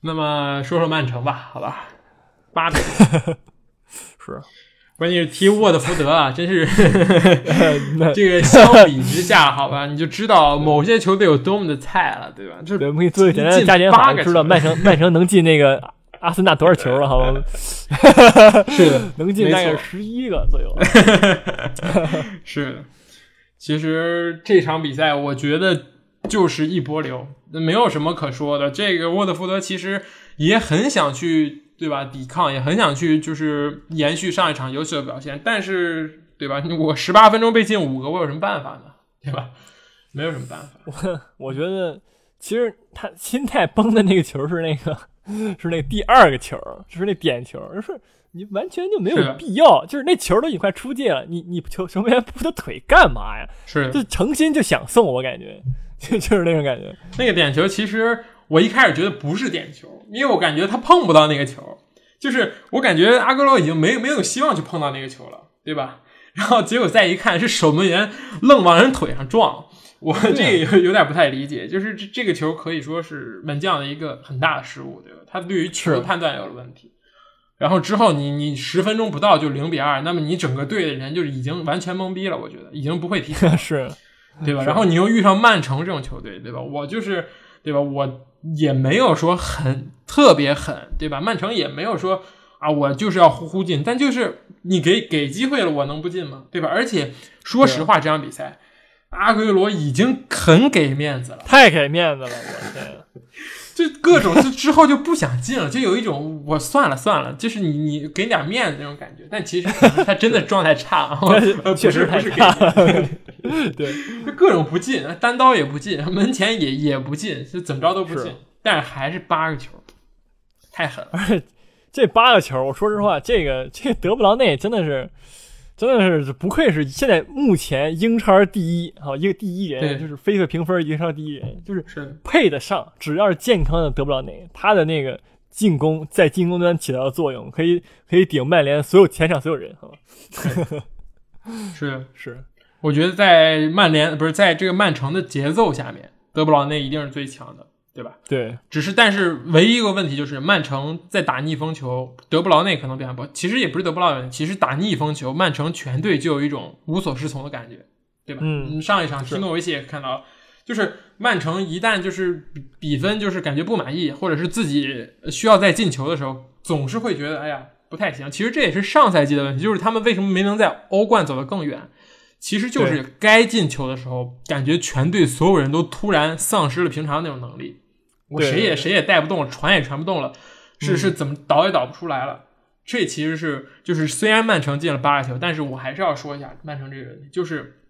那么说说曼城吧，好吧？八比 <laughs> 是。关键是踢沃特福德啊，<laughs> 真是这个相比之下，好吧，你就知道某些球队有多么的菜了，对吧？这我们可以做个简单的加减法，知道曼城 <laughs> 曼城能进那个阿森纳多少球了，好吧？<laughs> 是的，能进大概十一个左右。是的，其实这场比赛我觉得就是一波流，没有什么可说的。这个沃特福德其实也很想去。对吧？抵抗也很想去，就是延续上一场优秀的表现，但是，对吧？我十八分钟被进五个，我有什么办法呢？对吧？没有什么办法。我我觉得，其实他心态崩的那个球是那个，<laughs> 是那第二个球，就是那点球，就是你完全就没有必要，就是那球都已经快出界了，你你球球员扑他腿干嘛呀？是，就诚心就想送，我感觉 <laughs> 就就是那种感觉。那个点球其实。我一开始觉得不是点球，因为我感觉他碰不到那个球，就是我感觉阿格罗已经没没有希望去碰到那个球了，对吧？<laughs> 然后结果再一看，是守门员愣往人腿上撞，我这个有点不太理解，就是这这个球可以说是门将的一个很大的失误，对吧？他对于球的判断有了问题。然后之后你你十分钟不到就零比二，那么你整个队的人就是已经完全懵逼了，我觉得已经不会踢了，<laughs> 是，对吧？然后你又遇上曼城这种球队，对吧？我就是，对吧？我。也没有说很特别狠，对吧？曼城也没有说啊，我就是要呼呼进，但就是你给给机会了，我能不进吗？对吧？而且说实话，这场比赛阿奎罗已经很给面子了，太给面子了，我天！<laughs> 就各种就之后就不想进了，就有一种我算了算了，就是你你给点面子那种感觉。但其实他真的 <laughs> 状态差，<laughs> 确实不是给。对，就各种不进，单刀也不进，门前也也不进，就怎么着都不进。但是还是八个球，太狠了。而且这八个球，我说实话，这个这个德布劳内真的是。真的是不愧是现在目前英超第一啊，一个第一人，就是非个评分英超第一人，就是配得上。只要是健康的德布劳内，他的那个进攻在进攻端起到的作用，可以可以顶曼联所有前场所有人，好吧？是 <laughs> 是，我觉得在曼联不是在这个曼城的节奏下面，德布劳内一定是最强的。对吧？对，只是但是唯一一个问题就是曼城在打逆风球，德布劳内可能表现不好。其实也不是德布劳内，其实打逆风球，曼城全队就有一种无所适从的感觉，对吧？嗯，上一场踢诺维奇也看到，就是曼城一旦就是比分就是感觉不满意，或者是自己需要再进球的时候，总是会觉得哎呀不太行。其实这也是上赛季的问题，就是他们为什么没能在欧冠走得更远？其实就是该进球的时候，感觉全队所有人都突然丧失了平常那种能力。我谁也谁也带不动，传也传不动了，是是怎么倒也倒不出来了。这其实是就是虽然曼城进了八个球，但是我还是要说一下曼城这个问题，就是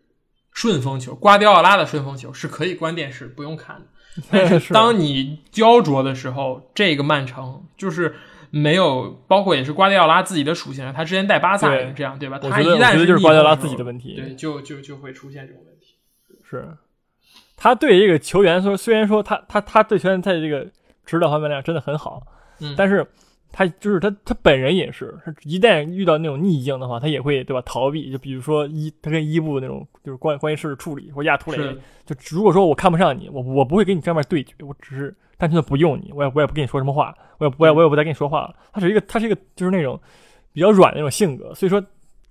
顺风球，瓜迪奥拉的顺风球是可以关电视不用看的。<laughs> 但是当你焦灼的时候，这个曼城就是没有，包括也是瓜迪奥拉自己的属性，他之前带巴萨也是这样，对吧？他一旦是就是瓜迪奥拉自己的问题，对，就就就会出现这种问题，是。他对这个球员说，虽然说他他他对球员在这个指导方面来讲真的很好，嗯，但是他就是他他本人也是，他一旦遇到那种逆境的话，他也会对吧逃避。就比如说伊他跟伊布那种就是关关系式处理或亚图雷，就如果说我看不上你，我我不会跟你正面对决，我只是单纯的不用你，我也我也不跟你说什么话，我也我也我也不再跟你说话了。他是一个他是一个就是那种比较软的那种性格，所以说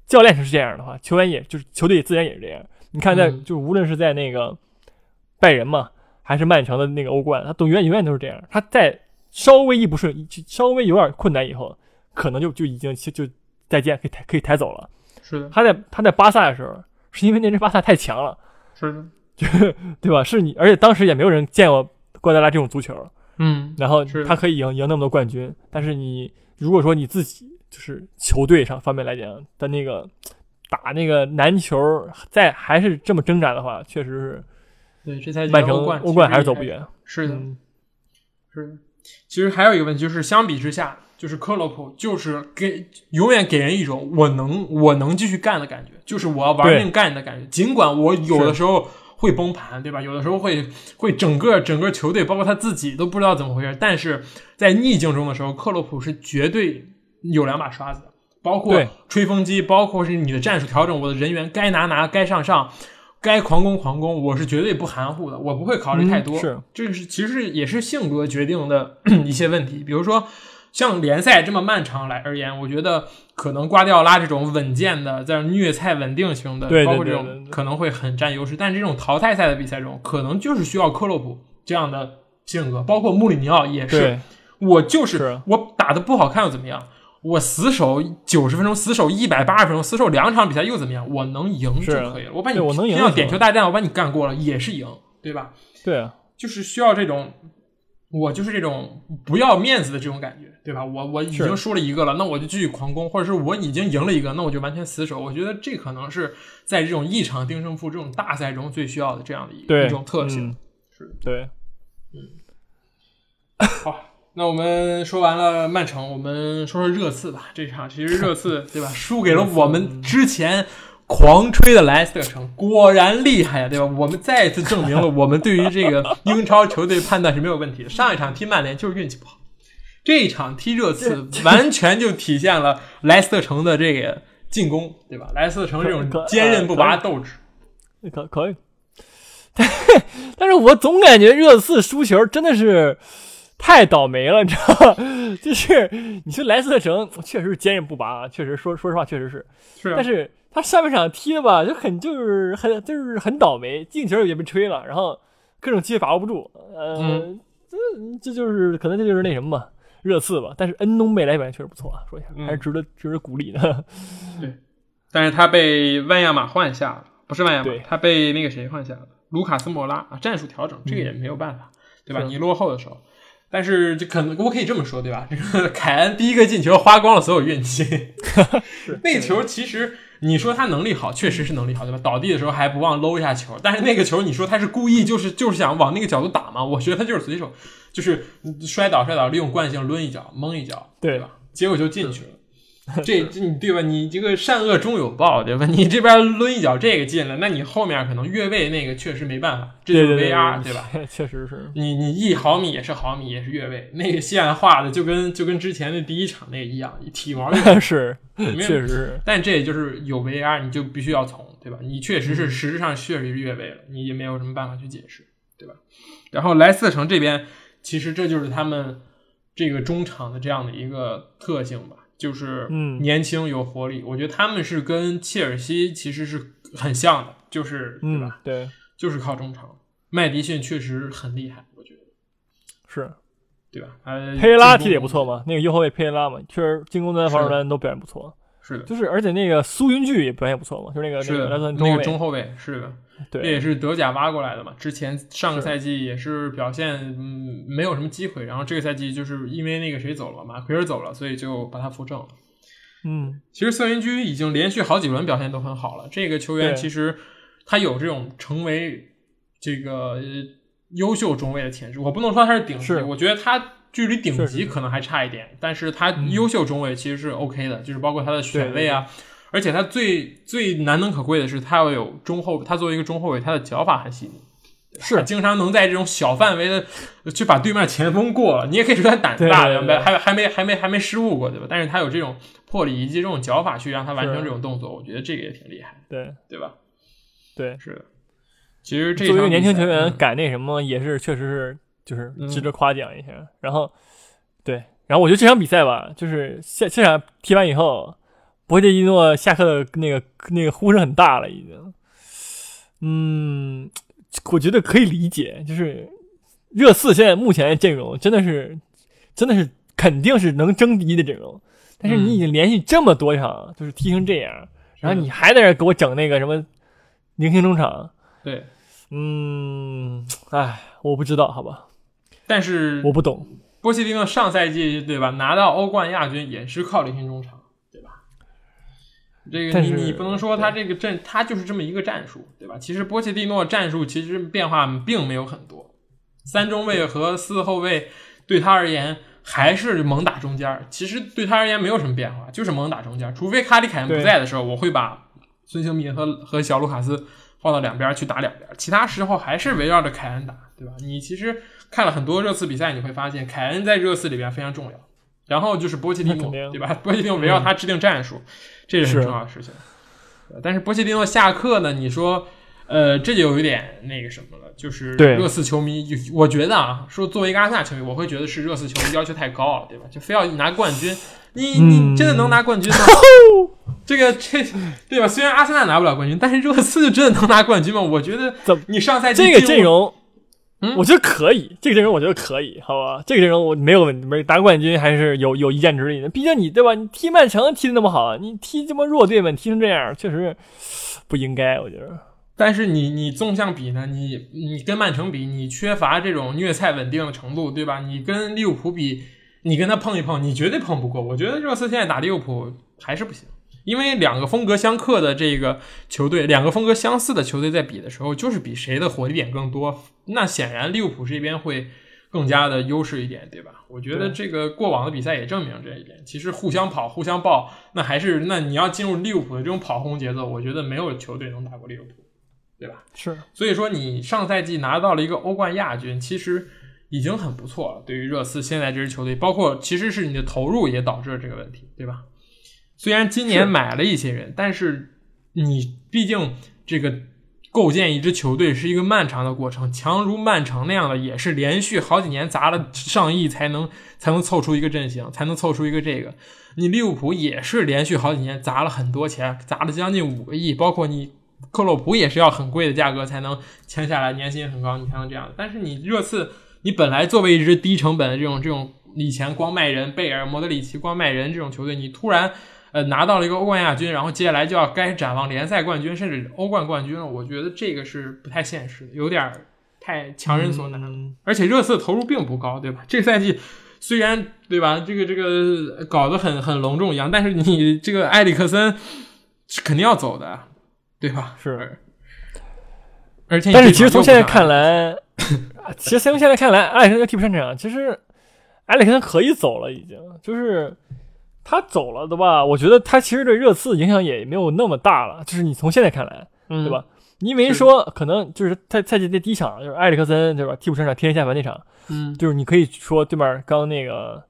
教练是这样的话，球员也就是球队自然也是这样。你看在就无论是在那个。拜仁嘛，还是曼城的那个欧冠，他永远永远都是这样。他在稍微一不顺，稍微有点困难以后，可能就就已经就再见，可以抬可以抬走了。是的，他在他在巴萨的时候是因为那支巴萨太强了，是的，就对吧？是你，而且当时也没有人见过瓜迪拉这种足球，嗯，然后他可以赢赢那么多冠军，但是你如果说你自己就是球队上方面来讲的那个打那个难球，在还是这么挣扎的话，确实是对，这赛季曼城欧冠欧冠还是走不远。是的，嗯是的。其实还有一个问题就是，相比之下，就是克洛普就是给永远给人一种我能我能继续干的感觉，就是我要玩命干的感觉。尽管我有的时候会崩盘，对吧？有的时候会会整个整个球队，包括他自己都不知道怎么回事。但是在逆境中的时候，克洛普是绝对有两把刷子的，包括吹风机，包括是你的战术调整，我的人员该拿拿，该上上。该狂攻狂攻，我是绝对不含糊的，我不会考虑太多。嗯是，这个是其实也是性格决定的 <clears throat> 一些问题。比如说，像联赛这么漫长来而言，我觉得可能瓜迪奥拉这种稳健的、在虐菜稳定型的，对对包括这种可能会很占优势。但这种淘汰赛的比赛中，可能就是需要克洛普这样的性格，包括穆里尼奥也是。我就是是我打的不好看又怎么样？我死守九十分钟，死守一百八十分钟，死守两场比赛又怎么样？我能赢就可以了。我把你对我能赢像点球大战，我把你干过了也是赢，对吧？对啊，就是需要这种，我就是这种不要面子的这种感觉，对吧？我我已经输了一个了，那我就继续狂攻，或者是我已经赢了一个，那我就完全死守。我觉得这可能是在这种一场定胜负这种大赛中最需要的这样的一对一种特性。嗯是对，嗯好，那我们说完了曼城，我们说说热刺吧。这场其实热刺 <laughs> 对吧，输给了我们之前狂吹的莱斯特城，果然厉害呀，对吧？我们再一次证明了我们对于这个 <laughs> 英超球队判断是没有问题的。上一场踢曼联就是运气不好，这一场踢热刺完全就体现了莱斯特城的这个进攻，对吧？莱斯特城这种坚韧不拔的斗志。<laughs> 可可以。但但是我总感觉热刺输球真的是太倒霉了，你知道吗？<laughs> 就是你说莱斯特城确实是坚韧不拔，确实说说实话确实是，是啊但是他上半场踢的吧，就很就是很就是很倒霉，进球也被吹了，然后各种机会把握不住，呃，嗯这这就是可能这就是那什么吧，热刺吧。但是恩东贝莱表现确实不错啊，说一下嗯还是值得值得鼓励的。对 <laughs> 但是他被万亚马换下了，不是万亚马，他被那个谁换下了，卢卡斯莫拉啊，战术调整，这个也没有办法，对吧？你落后的时候，但是就可能我可以这么说，对吧？这 <laughs> 个凯恩第一个进球花光了所有运气，<laughs> 那球其实你说他能力好，确实是能力好，对吧？倒地的时候还不忘搂一下球，但是那个球你说他是故意就是就是想往那个角度打吗？我觉得他就是随手就是摔倒摔倒，利用惯性抡一脚蒙一脚，对吧？结果就进去了。<laughs> 这这你对吧？你这个善恶终有报，对吧？你这边抡一脚这个进了，那你后面可能越位那个确实没办法，这就是 VR 对吧？<laughs> 确实是。你你一毫米也是毫米，也是越位，那个线画的就跟就跟之前的第一场那个一样，体毛越 <laughs> 是，确实是，但这也就是有 VR，你就必须要从，对吧？你确实嗯是实质上确实是越位了，你也没有什么办法去解释，对吧？然后莱斯特城这边，其实这就是他们这个中场的这样的一个特性吧，就是嗯年轻有活力。我觉得他们是跟切尔西其实是很像的，就是对嗯吧？，对，就是靠中场。麦迪逊确实很厉害，我觉得，是。对吧？呃，佩雷拉踢的也不错嘛，那个右后卫佩雷拉嘛，确实进攻端、防守端都表现不错。是的，就是而且那个苏云剧也表现不错嘛，就是那个是的，那个那个中中后卫是的。对这也是德甲挖过来的嘛。之前上个赛季也是表现嗯没有什么机会，然后这个赛季就是因为那个谁走了，马奎尔走了，所以就把他扶正了。嗯，其实孙云居已经连续好几轮表现都很好了，这个球员其实他有这种成为这个呃优秀中卫的潜质。我不能说他是顶级，是我觉得他距离顶级可能还差一点，但是他嗯优秀中卫其实是 OK 的，就是包括他的选位啊。而且他最最难能可贵的是，他要有中后，他作为一个中后卫，他的脚法很细腻，是经常能在这种小范围的去把对面前锋过了。你也可以说他胆子大，对对对还还没还没还没失误过，对吧？但是他有这种魄力以及这种脚法去让他完成这种动作，我觉得这个也挺厉害，对对吧？对，是的。其实这作为年轻球员嗯敢那什么，也是确实是就是嗯值得夸奖一下。然后对，然后我觉得这场比赛吧，就是下这场踢完以后，博切伊诺下课的那个那个呼声很大了，已经。嗯，我觉得可以理解，就是热刺现在目前的阵容真的是真的是肯定是能争第一的阵容，但是你已经连续这么多场就是踢成这样，然后你还在这给我整那个什么明星中场。对，嗯，哎，我不知道，好吧，但是我不懂。波切蒂诺上赛季对吧，拿到欧冠亚军也是靠明星中场，对吧？这个你你不能说他这个阵，他就是这么一个战术，对吧？其实波切蒂诺战术其实变化并没有很多，三中卫和四后卫对他而言还是猛打中间，其实对他而言没有什么变化，就是猛打中间，除非卡里凯恩不在的时候，我会把孙兴民和和小卢卡斯放到两边去打两边，其他时候还是围绕着凯恩打，对吧？你其实。看了很多热刺比赛，你会发现凯恩在热刺里边非常重要。然后就是波切蒂诺，对吧？波切蒂诺围绕他制定战术，这是很重要的事情。但是波切蒂诺下课呢？你说，呃，这就有一点那个什么了，就是热刺球迷，我觉得啊，说作为一个阿森纳球迷，我会觉得是热刺球迷要求太高了，对吧？就非要拿冠军，你你真的能拿冠军吗？<laughs> <laughs> 这个这对吧？虽然阿森纳拿不了冠军，但是热刺就真的能拿冠军吗？我觉得，怎么你上赛季这个阵容。嗯我觉得可以，这个阵容我觉得可以，好吧？这个阵容我没有问题，没拿冠军还是有有一战之力的。毕竟你对吧？你踢曼城踢的那么好，你踢这么弱队们踢成这样，确实不应该。我觉得。但是你你纵向比呢？你你跟曼城比，你缺乏这种虐菜稳定的程度，对吧？你跟利物浦比，你跟他碰一碰，你绝对碰不过。我觉得热刺现在打利物浦还是不行。因为两个风格相克的这个球队，两个风格相似的球队在比的时候，就是比谁的火力点更多。那显然利物浦这边会更加的优势一点，对吧？我觉得这个过往的比赛也证明这一点。其实互相跑、互相爆，那还是那你要进入利物浦的这种跑轰节奏，我觉得没有球队能打过利物浦，对吧？是。所以说你上赛季拿到了一个欧冠亚军，其实已经很不错了。对于热刺现在这支球队，包括其实是你的投入也导致了这个问题，对吧？虽然今年买了一些人，但是你毕竟这个构建一支球队是一个漫长的过程。强如曼城那样的，也是连续好几年砸了上亿才能才能凑出一个阵型，才能凑出一个这个。你利物浦也是连续好几年砸了很多钱，砸了将近五个亿，包括你克洛普也是要很贵的价格才能签下来，年薪很高，你才能这样。但是你热刺，你本来作为一支低成本的这种这种以前光卖人，贝尔、莫德里奇光卖人这种球队，你突然。呃，拿到了一个欧冠亚军，然后接下来就要该展望联赛冠军，甚至欧冠冠军了。我觉得这个是不太现实的，有点太强人所难了。而且热刺投入并不高，对吧？这赛季虽然对吧，这个这个搞得很很隆重一样，但是你这个埃里克森是肯定要走的，对吧？是。而且，但是其实从现在看来，其实从现在看来，埃里克森替补上场，其实埃里克森可以走了，已经就是。他走了的吧？我觉得他其实对热刺影响也没有那么大了。就是你从现在看来，对吧？因为说可能就是他赛季的第一场就是埃里克森对吧？替补上场天天下凡那场，嗯，就是你可以说对面刚那个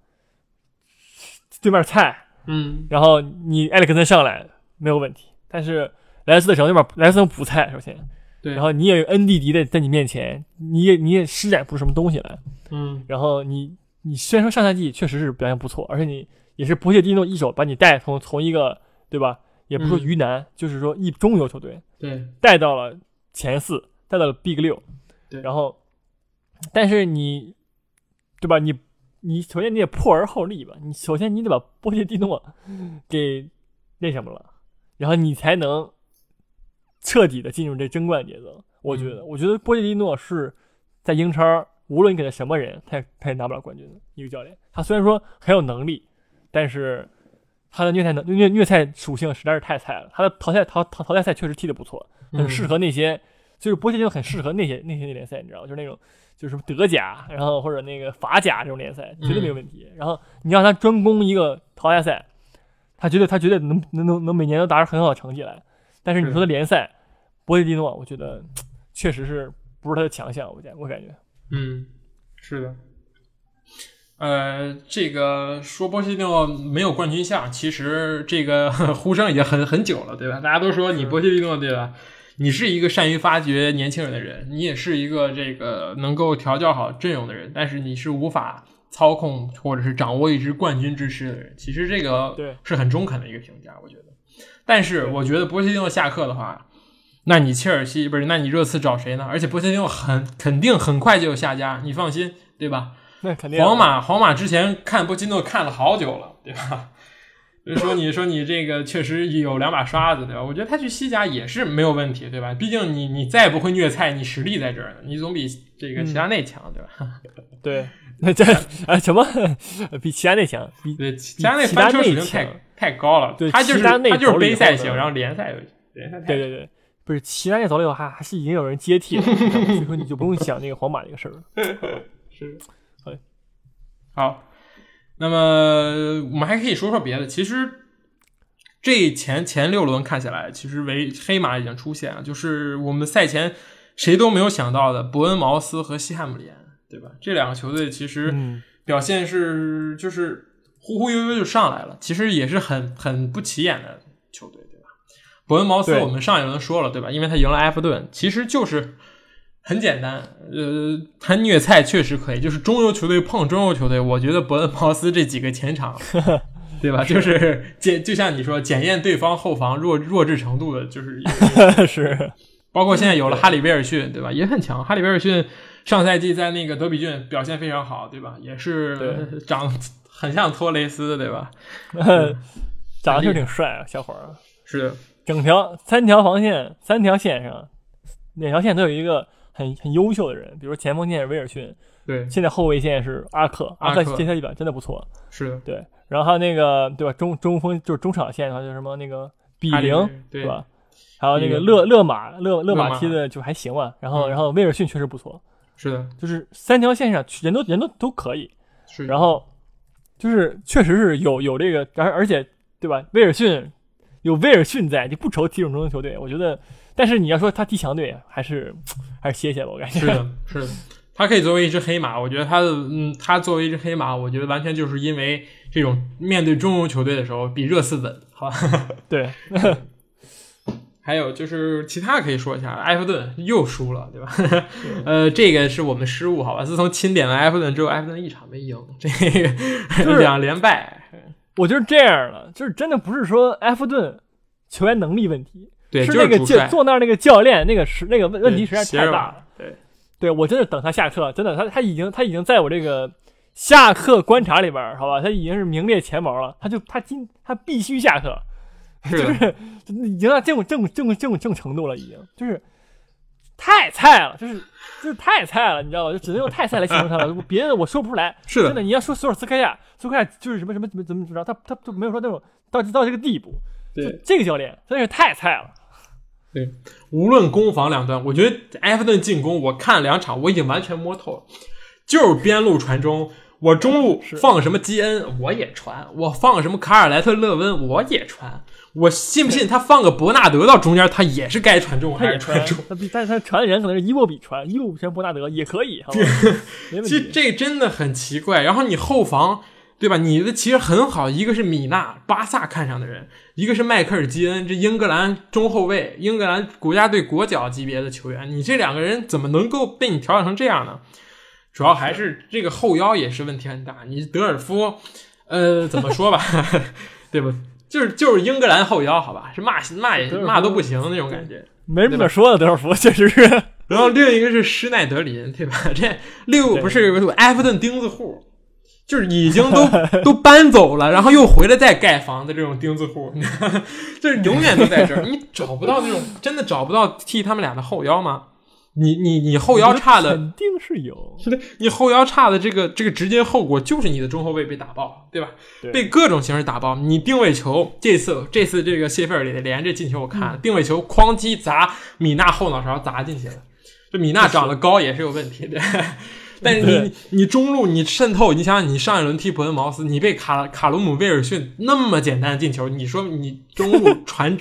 对面菜，嗯，然后你埃里克森上来没有问题。但是莱斯的时候对面莱斯补菜首先，对，然后你也有恩迪迪的在你面前，你也你也施展不出什么东西来，嗯，然后你你虽然说上赛季确实是表现不错，而且你。也是波切蒂诺一手把你带从从一个对吧，也不说鱼腩，就是说一中游球队，对，带到了前四，带到了 Big 六，对，然后，但是你，对吧？你你首先你得破而后立吧，你首先你得把波切蒂诺给那什么了，然后你才能彻底的进入这争冠节奏。我觉得，我觉得波切蒂诺是在英超，无论你给他什么人，他也他也拿不了冠军的一个教练。他虽然说很有能力。但是他的虐菜能虐虐菜属性实在是太菜了。他的淘汰淘淘淘汰赛确实踢得不错，很适合那些，就是波切蒂诺很适合那些那些联赛，你知道吗？就是那种就是德甲，然后或者那个法甲这种联赛绝对没有问题。然后你让他专攻一个淘汰赛，他绝对他绝对能能能能每年都打出很好的成绩来。但是你说的联赛，波切蒂诺我觉得 <tsk> 确实是不是他的强项，我感我感觉，嗯，是的。呃，这个说波切蒂诺没有冠军相，其实这个 <laughs> 呼声已经很很久了，对吧？大家都说你波切蒂诺，对吧？你是一个善于发掘年轻人的人，你也是一个这个能够调教好阵容的人，但是你是无法操控或者是掌握一支冠军之师的人。其实这个是很中肯的一个评价，我觉得。但是我觉得波切蒂诺下课的话，那你切尔西不是？那你热刺找谁呢？而且波切蒂诺很肯定很快就有下家，你放心，对吧？<laughs> 那肯定。皇马，皇马之前看波基诺看了好久了，对吧？说你说你这个确实有两把刷子，对吧？我觉得他去西甲也是没有问题，对吧？毕竟你你再不会虐菜，你实力在这儿呢，你总比这个齐达内强，对吧？<laughs> 对，那 <laughs> 这啊什么比齐达内强？比对齐达内翻车水平太太高了，对，他就是他就是杯赛型，然后联赛联赛太对对对，不是齐达内走了以后还还是已经有人接替了，所以说你就不用想那个皇马这个事儿了。是对，好，那么我们还可以说说别的。其实这前前六轮看起来，其实为黑马已经出现了，就是我们赛前谁都没有想到的伯恩茅斯和西汉姆联，对吧？这两个球队其实嗯，表现是就是忽忽悠悠就上来了，其实也是很很不起眼的球队，对吧？伯恩茅斯我们上一轮说了，对吧？因为他赢了埃弗顿，其实就是很简单，呃，他虐菜确实可以，就是中游球队碰中游球队，我觉得伯恩茅斯这几个前场，<laughs> 对吧？就是检，就像你说，检验对方后防弱弱智程度的，就是 <laughs> 是包括现在有了哈里威尔逊，对吧？也很强。哈里威尔逊上赛季在那个德比郡表现非常好，对吧？也是对长很像托雷斯，对吧？<laughs> 长得就挺帅啊，小伙儿。是的，整条三条防线，三条线上，哪条线都有一个很很优秀的人，比如前锋线是威尔逊，对，现在后卫线是阿克，阿克阿克这赛季表现真的不错。是的。对，然后还有那个对吧，中中锋就是中场线的话，就是什么那个比哈里威灵尔对吧？还有那个勒勒马勒勒勒马马踢的就还行吧，然后嗯然后威尔逊确实不错，是的，就是三条线上人都人都都可以，是。然后就是确实是有有这个，而而且对吧？威尔逊有威尔逊在，你不愁踢这种中游球队。我觉得，但是你要说他踢强队，还是还是歇歇吧，我感觉。是的，是的，他可以作为一只黑马。我觉得他的，嗯，他作为一只黑马，我觉得完全就是因为这种面对中游球队的时候比热刺稳，好吧？<laughs> 对，<laughs> 还有就是其他可以说一下，埃弗顿又输了，对吧？<laughs> 呃，这个是我们失误，好吧？自从钦点了埃弗顿之后，埃弗顿一场没赢，这个两连败。我就是这样了，就是真的不是说埃弗顿球员能力问题，对，是那个教坐那儿那个教练那个是那个问问题实在太大了。。对，对我真的等他下课，真的，他他已经他已经在我这个下课观察里边儿，好吧，他已经是名列前茅了。他就他今他必须下课，是，<laughs> 就是 <laughs> 已经到这种这种这种这种这种程度了，已经就是太菜了，就是就是太菜了，你知道吧？就只能用太菜来形容他了，<laughs> 别的我说不出来。是真的，你要说索尔斯克亚，索尔斯克亚就是什么什么怎么怎么怎么着，他他就没有说那种到到这个地步。对这个教练真是太菜了。对，无论攻防两端，我觉得埃弗顿进攻，我看两场，我已经完全摸透了，就是边路传中，我中路放什么基恩我也传，我放什么卡尔莱特勒温我也传，我信不信他放个伯纳德到中间，他也是该传中他也还是传中？他但是他传的人可能是伊沃比传，伊沃比传伯纳德也可以，其实。<laughs> 这真的很奇怪。然后你后防，对吧？你的其实很好，一个是米纳，巴萨看上的人，一个是迈克尔基恩，这英格兰中后卫，英格兰国家队国脚级别的球员，你这两个人怎么能够被你调整成这样呢？主要还是这个后腰也是问题很大。你德尔夫，呃，怎么说吧，<laughs> 对吧？就是就是英格兰后腰，好吧，是骂骂也骂都不行那种感觉。没什么可说的，德尔夫确实是。然后另一个是施耐德林，对吧？这六对不是埃弗顿钉子户，就是已经都 <laughs> 都搬走了，然后又回来再盖房的这种钉子户，<laughs> 就是永远都在这儿，<laughs> 你找不到那种真的找不到替他们俩的后腰吗？你你你后腰差的，肯定是有。是的，你后腰差的这个这个直接后果就是你的中后卫被打爆，对吧？对被各种形式打爆。你定位球这次这次这个谢菲尔德连着进球，我看了、定位球哐叽砸米娜后脑勺砸进去了。这米娜长得高也是有问题的，<laughs> 但是你对你中路你渗透，你想想你上一轮踢普恩茅斯，你被卡卡鲁姆威尔逊那么简单的进球，你说你中路传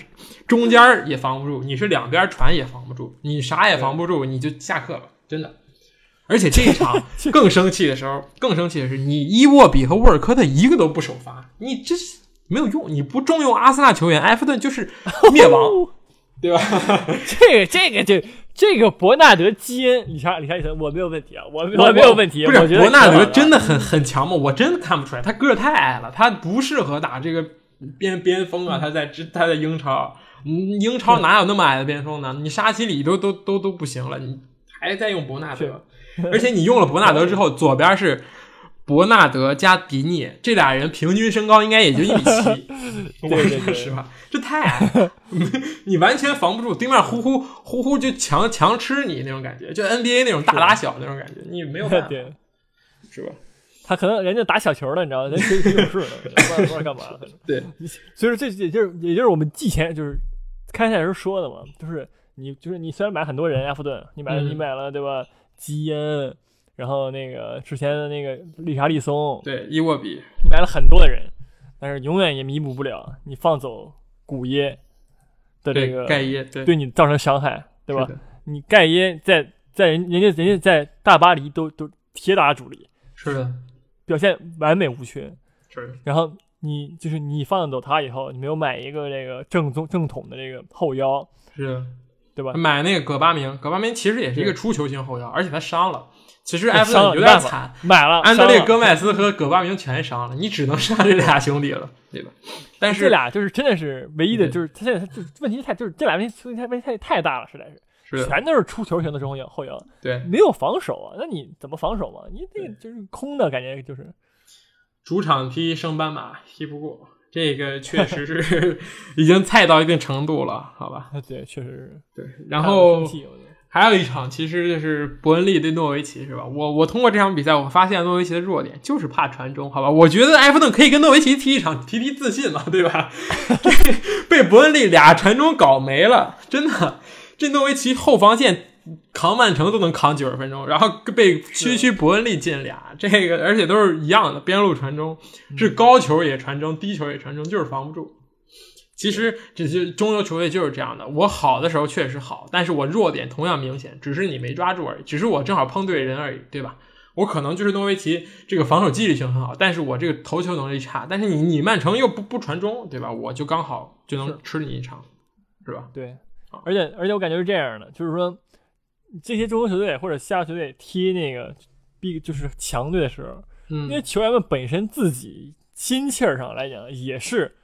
中间也防不住，你是两边传也防不住，你啥也防不住，你就下课了，真的。<laughs> 而且这一场更生气的时候，更生气的是你伊沃比和沃尔科特一个都不首发，你这是没有用，你不重用阿森纳球员，埃弗顿就是灭亡，<laughs> 对吧？<laughs> 这个这个这这个伯纳德基恩，理查理查理森，我没有问题啊，我我我没有问题。不是伯纳德真的的很很强吗？我真的看不出来，他个儿太矮了，他不适合打这个边边锋啊。他在他在英超，嗯，英超哪有那么矮的边锋呢？你沙奇里都都都都不行了，你还在用伯纳德，而且你用了伯纳德之后，<laughs> 左边是伯纳德加迪涅这俩人平均身高应该也就一米七，我说实话，这太矮了，<laughs> 你完全防不住，对面呼呼呼呼就强强吃你那种感觉，就 NBA 那种大打小那种感觉，你没有办法，<laughs> 是吧？他可能人家打小球的，你知道吗？人谁谁有事呢，不知道干嘛。对，所以说这也就是也就是我们季前就是开赛时说的嘛，就是你就是你虽然买很多人，埃弗顿你买了、嗯你买了对吧？基恩，然后那个之前的那个理查利松，对，伊沃比，你买了很多的人，但是永远也弥补不了你放走古耶的这个盖耶，对对你造成伤害，对吧你盖耶在在人人家人家在大巴黎都都铁打主力，是的，表现完美无缺，是的，然后你就是你放走他以后，你没有买一个这个正宗正统的这个后腰，是的。对吧？买那个戈巴明，戈巴明其实也是一个出球型后腰，而且他伤了。其实对埃弗顿有点惨，买了安德烈戈麦斯和葛巴明全伤了，你只能上这俩兄弟了，对吧？但是这俩就是真的是唯一的，就是他现在他就问题太就是这俩问题问题太问题太太大了，实在是是，全都是出球型的中腰后腰，对没有防守啊，那你怎么防守嘛？你这个就是空的感觉，就是主场踢升班马踢不过，这个确实是 <laughs> 已经菜到一定程度了，好吧？啊，对，确实是。对，然后还有一场，其实就是伯恩利对诺维奇，是吧？我我通过这场比赛，我发现诺维奇的弱点就是怕传中，好吧？我觉得埃弗顿可以跟诺维奇踢一场，提提自信嘛，<laughs> 对吧？这 <laughs> 被伯恩利俩传中搞没了，真的，这诺维奇后防线扛曼城都能扛九十分钟，然后被区区伯恩利进俩，这个而且都是一样的边路传中，是高球也传中，低球也传中，就是防不住。其实这些中游球队就是这样的，我好的时候确实好，但是我弱点同样明显，只是你没抓住而已，只是我正好碰对人而已，对吧？我可能就是诺维奇这个防守纪律性很好，但是我这个投球能力差，但是你你曼城又不不传中，对吧？我就刚好就能吃你一场，是吧？对，而且而且我感觉是这样的，就是说这些中游球队或者下游球队踢那个 big 就是强队的时候，因为嗯，球员们本身自己心气儿上来讲也是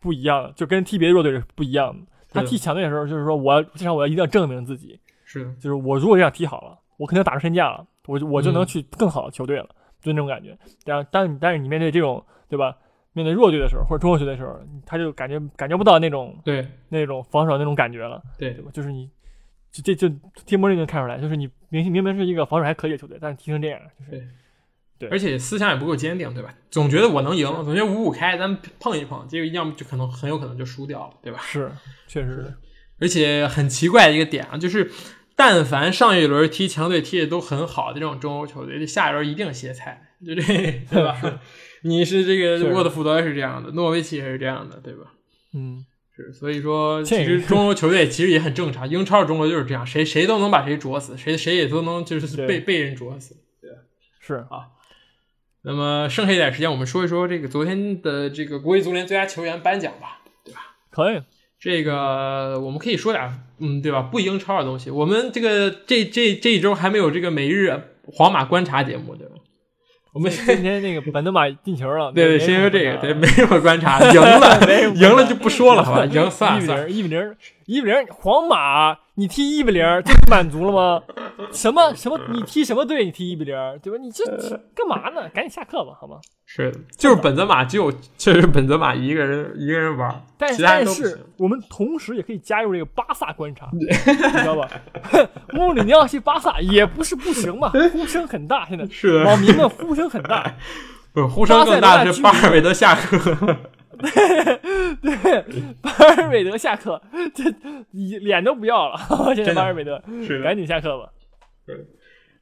不一样，就跟踢别的弱队是不一样的。他踢强队的时候，就是说我至少我要一定要证明自己，是，就是我如果这样踢好了，我肯定打出身价了，我就我就能嗯。去更好的球队了，就那种感觉。然后当你但是你面对这种对吧，面对弱队的时候或者中游球队的时候，他就感觉感觉不到那种对。那种防守那种感觉了，对。对吧？就是你就这就踢莫利就能看出来，就是你明明明是一个防守还可以的球队，但是踢成这样，就是而且思想也不够坚定，对吧？总觉得我能赢，总觉得五五开，咱们碰一碰，结果要么就可能很有可能就输掉了，对吧？是确实而且很奇怪的一个点啊，就是但凡上一轮踢强队踢的都很好的这种中欧球队，这下一轮一定歇菜，就这 <laughs> 对吧？<laughs> 你是这个是沃特福德是这样的，诺维奇也是这样的，对吧？嗯。是，所以说其实中欧球队其实也很正常，英超中国就是这样，谁谁都能把谁啄死，谁谁也都能就是被被人啄死。对是那么剩下一点时间，我们说一说这个昨天的这个国际足联最佳球员颁奖吧。对吧可以，这个我们可以说点，嗯，对吧？不英超的东西。我们这个这这这一周还没有这个每日皇马观察节目，对吧？我们今天那个本德马进球了，<laughs> 对对，没先说这个，对，没没什么观察，赢了，<laughs> 没赢了就不说了，好吧？<laughs> 赢算了一比。零，一比零，一比零，皇马，你踢一比零就满足了吗？什么什么？你踢什么队？你踢一比零，对吧？你这这干嘛呢？赶紧下课吧，好吗？是，就是本泽马，只有确实本泽马一个人一个人玩，但但是。我们同时也可以加入这个巴萨观察，你知道吧？<laughs> 穆里尼奥去巴萨也不是不行嘛，<laughs> 呼声很大，现在是，网民们呼声很大。<laughs> 不是呼声更大的是巴尔韦德下课。<laughs> 对，巴尔韦德下课，这你脸都不要了。<laughs> 现在巴尔韦德赶紧下课吧。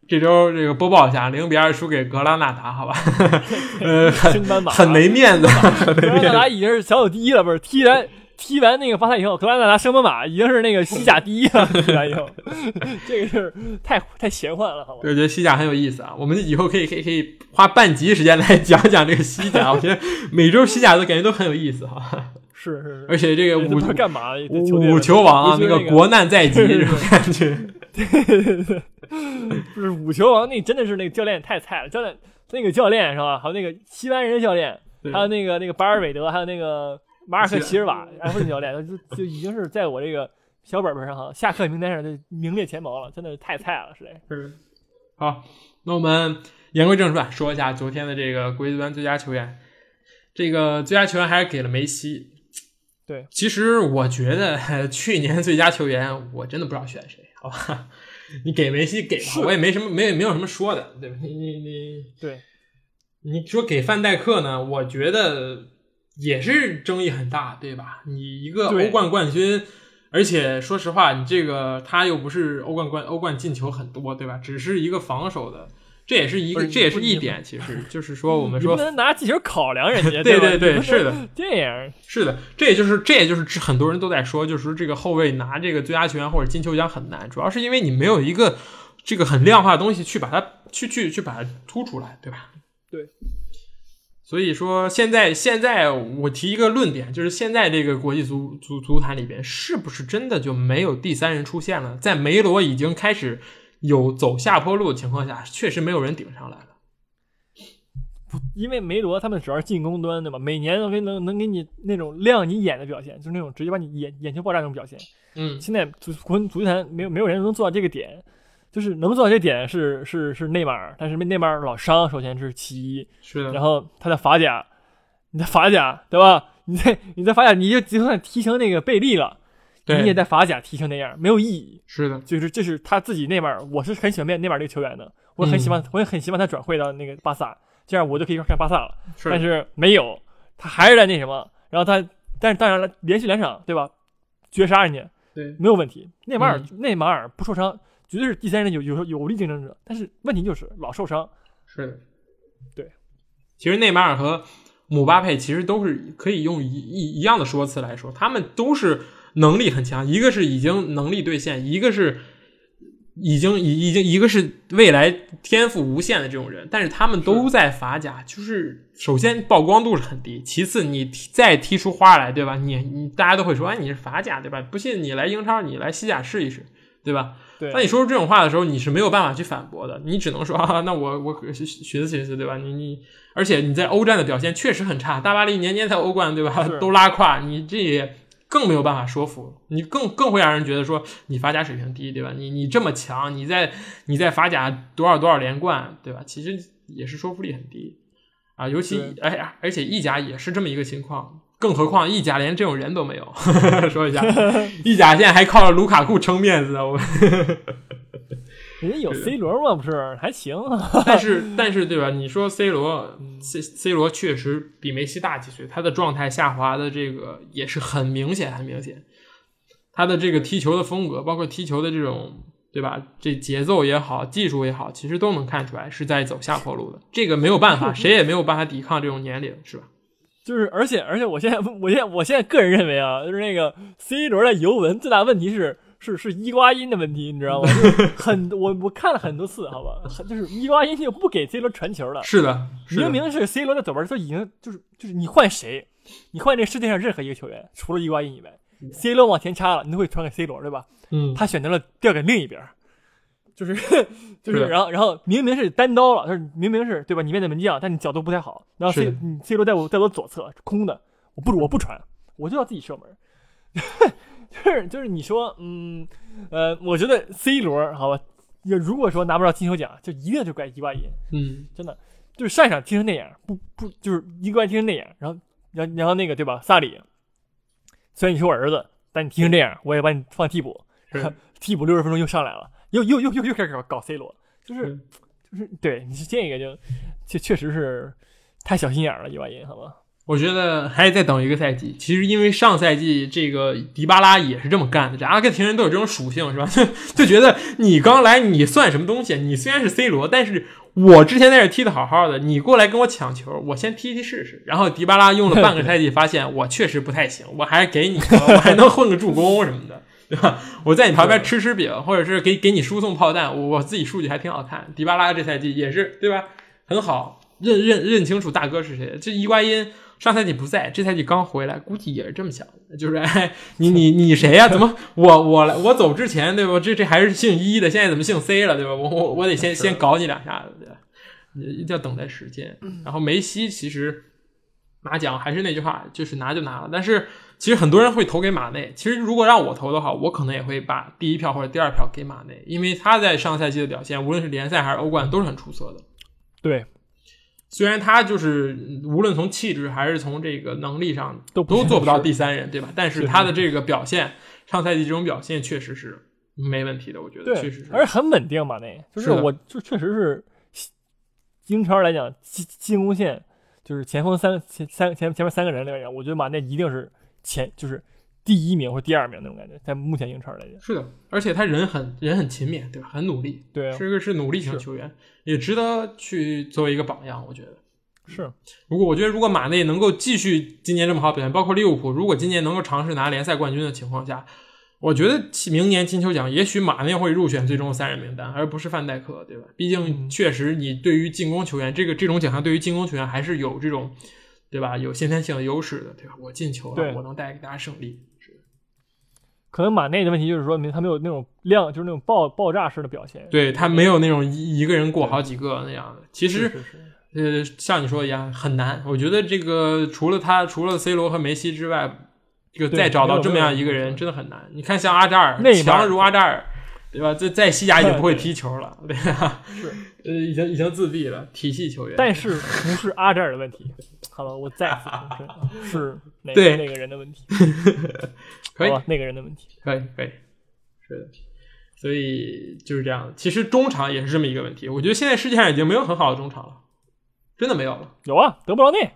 这周这个播报一下，零比二输给格拉纳达，好吧？<laughs> 呃，很没面子，格拉纳。达已经是小组第一了，不是？踢完踢完那个巴萨以后，格拉纳达升班马已经是那个西甲第一了。踢完以后，<laughs> 这个是太太玄幻了，好吧？我觉得西甲很有意思啊，我们以后可以可以可以花半集时间来讲讲这个西甲。我觉得每周西甲都感觉都很有意思哈，是是是。而且这个五这不知道干嘛？五球王啊，那个国难在即这种感觉。对对对不是五球王，那真的是那个教练太菜了。教练那个教练是吧？还有那个西班牙人教练，还有那个那个巴尔韦德，还有那个马尔克齐尔瓦埃弗顿教练，就就已经是在我这个小本本上哈下课名单上就名列前茅了，真的是太菜了，实在是。好，那我们言归正传，说一下昨天的这个国际足坛最佳球员。这个最佳球员还是给了梅西。对，其实我觉得 <laughs> 去年最佳球员我真的不知道选谁，好吧？<laughs> 你给梅西给吧，我也没什么没没有什么说的，对吧？你你你对，你说给范戴克呢？我觉得也是争议很大，对吧？你一个欧冠冠军，而且说实话，你这个他又不是欧冠冠欧冠进球很多，对吧？只是一个防守的。这也是一个，这也是一点，其实 <laughs> 就是说，我们说不能 <laughs> 拿进球考量人家，对对对，是的，这样是的，这也就是这也就是很多人都在说，就是说这个后卫拿这个最佳球员或者金球奖很难，主要是因为你没有一个这个很量化的东西去把它去去去把它突出来，对吧？对。所以说现在现在我提一个论点，就是现在这个国际足足足坛里边，是不是真的就没有第三人出现了？在梅罗已经开始。有走下坡路的情况下，确实没有人顶上来了。不，因为梅罗他们主要是进攻端，对吧？每年都给能能给你那种亮你眼的表现，就是那种直接把你眼眼球爆炸那种表现。嗯，现在足国足球坛没有没有人能做到这个点，就是能做到这点是是是内马尔，但是内马尔老伤，首先是其一。是的。然后他的法甲，你的法甲，对吧？你在你在法甲，你就就算踢成那个贝利了。你也在法甲踢成那样，没有意义。是的，就是这是他自己内马尔，我是很喜欢内内马尔这个球员的，我很喜欢，我也很希望他转会到那个巴萨，这样我就可以看巴萨了。但是没有，他还是在那什么，然后他，但是当然了，连续两场，对吧？绝杀人家，对，没有问题。内马尔内马尔不受伤，绝对是第三人有有有力竞争者。但是问题就是老受伤。是的，对。其实内马尔和姆巴佩其实都是可以用一一一样的说辞来说，他们都是。能力很强，一个是已经能力兑现，一个是已经已已经一个是未来天赋无限的这种人，但是他们都在法甲，就是首先曝光度是很低，其次你再踢出花来，对吧？你你大家都会说，哎，你是法甲，对吧？不信你来英超，你来西甲试一试，对吧？对。当你说出这种话的时候，你是没有办法去反驳的，你只能说啊，那我我寻思寻思，对吧？你你，而且你在欧战的表现确实很差，大巴黎年年在欧冠，对吧？都拉胯，你这也。更没有办法说服你，更更会让人觉得说你法甲水平低，对吧？你你这么强，你在你在法甲多少多少连冠，对吧？其实也是说服力很低啊。尤其哎呀，而且意甲也是这么一个情况，更何况意甲连这种人都没有。<laughs> 说一下，意甲现在还靠着卢卡库撑面子，我。<laughs> 人家有 C 罗嘛，不是还行？<laughs> 但是但是对吧？你说 C 罗，C C 罗确实比梅西大几岁，他的状态下滑的这个也是很明显，很明显。他的这个踢球的风格，包括踢球的这种，对吧？这节奏也好，技术也好，其实都能看出来是在走下坡路的。这个没有办法，谁也没有办法抵抗这种年龄，是吧？就是，而且而且，我现在我现在我现在个人认为啊，就是那个 C 罗的尤文最大问题是。是是伊瓜因的问题，你知道吗？<laughs> 很我我看了很多次，好吧，就是伊瓜因就不给 C 罗传球了。是的，明明是 C 罗在左边，他已经就是就是你换谁，你换这世界上任何一个球员，除了伊瓜因以外，C 罗往前插了，你都会传给 C 罗，对吧？嗯，他选择了调给另一边，就是 <laughs> 就是然后然后明明是单刀了，就是明明是对吧？你面对门将，但你角度不太好，然后 C C 罗在我在我左侧空的，我不我不传，我就要自己射门。<laughs> 就是就是你说，嗯，呃，我觉得 C 罗好吧，如果说拿不着金球奖，就一定就怪伊瓜因，嗯，真的，就是上一场踢成那样，不不，就是伊瓜因踢成那样，然后然后然后那个对吧，萨里，虽然你是我儿子，但你踢成这样，我也把你放替补，<laughs> 替补六十分钟又上来了，又又又又又开始搞 C 罗，就是就是对你是这个就确确实是太小心眼了，伊瓜因，好吧。我觉得还得再等一个赛季。其实因为上赛季这个迪巴拉也是这么干的，这阿根廷人都有这种属性，是吧？<laughs> 就就觉得你刚来，你算什么东西？你虽然是 C 罗，但是我之前在这踢的好好的，你过来跟我抢球，我先踢踢试试。然后迪巴拉用了半个 <laughs> 赛季，发现我确实不太行，我还是给你，我还能混个助攻什么的，对吧？我在你旁边吃吃饼，或者是给给你输送炮弹，我自己数据还挺好看。迪巴拉这赛季也是，对吧？很好，认认认清楚大哥是谁。这伊瓜因。上赛季不在，这赛季刚回来，估计也是这么想的，就是 <laughs> 哎，你你你谁呀？怎么我我来我走之前对吧？这这还是姓一的，现在怎么姓 C 了对吧？我我我得先先搞你两下子对吧？一定要等待时间。然后梅西其实拿奖还是那句话，就是拿就拿了。但是其实很多人会投给马内。其实如果让我投的话，我可能也会把第一票或者第二票给马内，因为他在上赛季的表现，无论是联赛还是欧冠都是很出色的。对，虽然他就是无论从气质还是从这个能力上都都做不到第三人，对吧？但是是他的这个表现，上赛季这种表现确实是没问题的，我觉得，确实是。而且很稳定马内，就是我就确实是英超来讲进进攻线就是前锋三前三前前面三个人里面，我觉得马内一定是前就是第一名或第二名那种感觉，在目前英超来讲，是的，而且他人很人很勤勉，对吧？很努力，对啊，是个是努力型球员，也值得去作为一个榜样。我觉得，是如果我觉得如果马内能够继续今年这么好表现，包括利物浦，如果今年能够尝试拿联赛冠军的情况下，我觉得明年金球奖也许马内会入选最终三人名单，而不是范戴克，对吧？毕竟嗯确实你对于进攻球员这个这种奖项对于进攻球员还是有这种对吧有先天性的优势的，对吧？我进球了，我能带给大家胜利。是可能马内的问题就是说明他没有那种量，就是那种爆爆炸式的表现，对他没有那种一一个人过好几个那样的，其实是是是呃，像你说的一样很难。我觉得这个除了他，除了 C 罗和梅西之外，这个再找到这么样一个人真的很难。你看，像阿扎尔内，马尔强如阿扎尔，对吧？在在西甲已经不会踢球了，对吧？是，呃，已经已经自闭了，体系球员。但是不是阿扎尔的问题，好吧，我再次重申，<laughs> 是哪对那个人的问题，<laughs> 可以那个人的问题，可以可以，是的。所以就是这样。其实中场也是这么一个问题。我觉得现在世界上已经没有很好的中场了，真的没有了。有啊，德布劳内，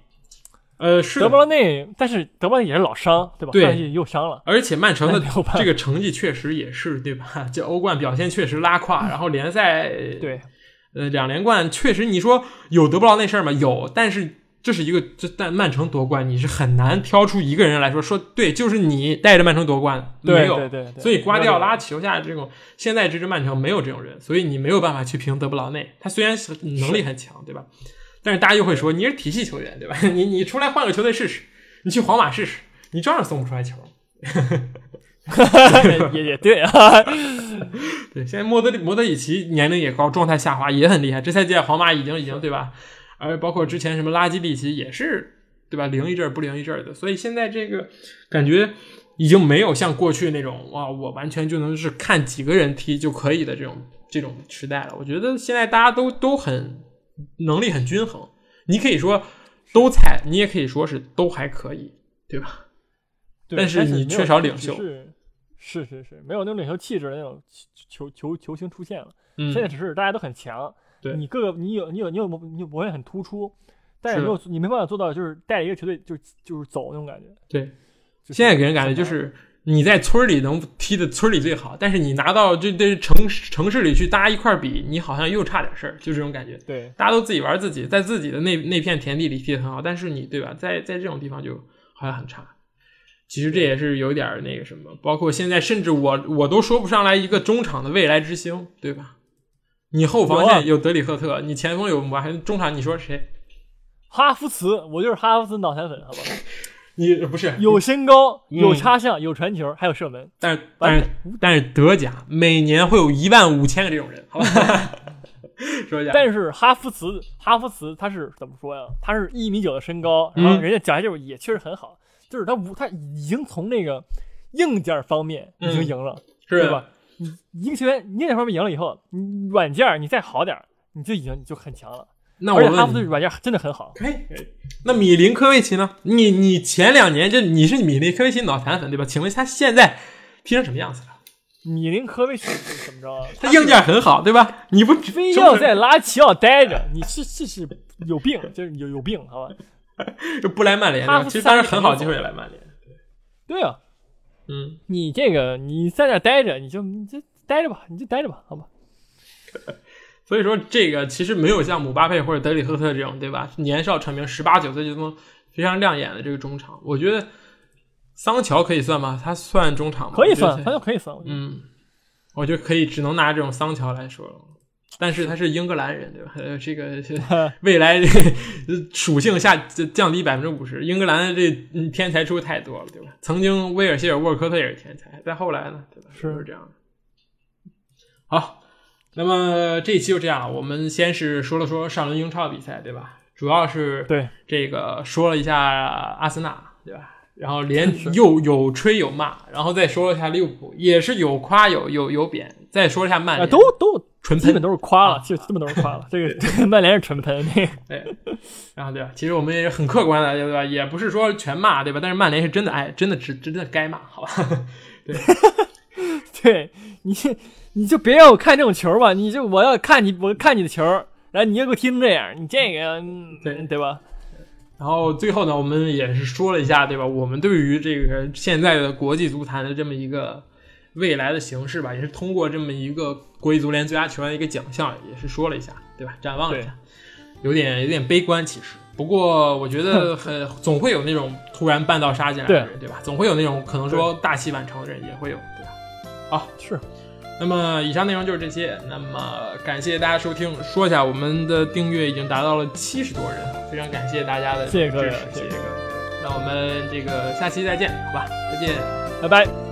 呃，是德布劳内，但是德布劳内也是老伤，对吧？对又伤了，而且曼城的这个成绩确实也是对吧？<laughs> 这欧冠表现确实拉胯，然后联赛对，呃两连冠确实，你说有德布劳内事儿吗？有，但是这是一个这但曼城夺冠，你是很难挑出一个人来说说对，就是你带着曼城夺冠，对没有。对对对，所以瓜迪奥拉球下这种现在这支曼城没有这种人，所以你没有办法去评德布劳内。他虽然是能力很强，对吧？但是大家又会说你是体系球员，对吧？<laughs> 你你出来换个球队试试，你去皇马试试，你照样送不出来球。<laughs> 也也对啊，<laughs> 对，现在莫德里莫德里奇年龄也高，状态下滑也很厉害。这赛季在皇马已经已经对吧？而包括之前什么拉基利奇也是对吧？灵一阵儿不灵一阵儿的，所以现在这个感觉已经没有像过去那种哇，我完全就能是看几个人踢就可以的这种这种时代了。我觉得现在大家都都很能力很均衡，你可以说都菜，你也可以说是都还可以，对吧？对但是你缺少领袖是是是是，没有那种领袖气质的那种球球球星出现了。嗯，现在只是大家都很强，对你各个你有你有你有你有表现很突出，但是是的没有你没办法做到就是带着一个球队就就是走那种感觉。对。现在给人感觉就是你在村里能踢的村里最好，但是你拿到这这城市城市里去大家一块儿比，你好像又差点事儿，就这种感觉。对大家都自己玩自己，在自己的那那片田地里踢的很好，但是你对吧，在在这种地方就好像很差。其实这也是有点那个什么，包括现在甚至我我都说不上来一个中场的未来之星，对吧？你后防线有德里赫特，你前锋有姆巴佩，中场你说谁？哈弗茨，我就是哈弗茨脑残粉，好吧？<laughs> 你不是有身高，嗯有插项，有传球，还有射门。但是但是但是德甲每年会有一万五千个这种人，好吧？<laughs> 说一下，但是哈弗茨，哈弗茨他是怎么说呀？他是一米九的身高，然后嗯人家脚下技术也确实很好，就是他无他已经从那个硬件方面已经赢了，是对吧？你一个球员硬件方面赢了以后，你软件你再好点，你就已经就很强了。那我而且哈弗问你，茨软件真的很好，可以可以。那米林科维奇呢？你你前两年就你是米林科维奇脑残粉对吧？请问他现在踢成什么样子了？米林科维奇是怎么着啊？他硬件很好对吧？你不非要在拉齐奥待着，你是是是有病，就是有有病，好吧？<laughs> 就不来曼联其实当时很好机会来曼联。对啊，嗯，你这个你在那待着，你就你就待着吧，你就待着吧，好吧？<laughs> 所以说这个其实没有像姆巴佩或者德里赫特这种对吧？年少成名，十八九岁就能非常亮眼的这个中场，我觉得桑乔可以算吗？他算中场吗？可以算，我觉得反正可以算。嗯，我觉得可以，只能拿这种桑乔来说了。但是他是英格兰人，对吧？呃，这个是 <laughs> 未来这 <laughs> 个属性下降低百分之五十。英格兰的这嗯天才出太多了，对吧？曾经威尔希尔沃尔科特也是天才，再后来呢，对吧？是是这样的。好，那么这一期就这样了。我们先是说了说上轮英超比赛，对吧？主要是对这个说了一下阿森纳，对吧？然后连 <laughs> 又有吹有骂，然后再说了一下利物浦，也是有夸有有有贬，再说一下曼啊，联，都都纯基本都是夸了，就基本都是夸了。这个 <laughs> 曼联是纯喷，<laughs> 对，然后对吧？其实我们也很客观的，对吧？也不是说全骂，对吧？但是曼联是真的，哎，真的值真的该骂，好吧？<laughs> 对，对，你你就别让我看这种球吧，你就我要看你，我看你的球，然后你又给我踢成这样，你这个对对吧？然后最后呢，我们也是说了一下，对吧？我们对于这个现在的国际足坛的这么一个未来的形势吧，也是通过这么一个国际足联最佳球员的一个奖项，也是说了一下，对吧？展望一下，有点有点悲观，其实。不过我觉得 <laughs> 很总会有那种突然半道杀进来的人，对吧？总会有那种可能说大器晚成的人，也会有，对吧？好，是。那么以上内容就是这些。那么感谢大家收听。说一下，我们的订阅已经达到了七十多人，非常感谢大家的支持，谢谢各位。那我们这个下期再见，好吧？再见，拜拜。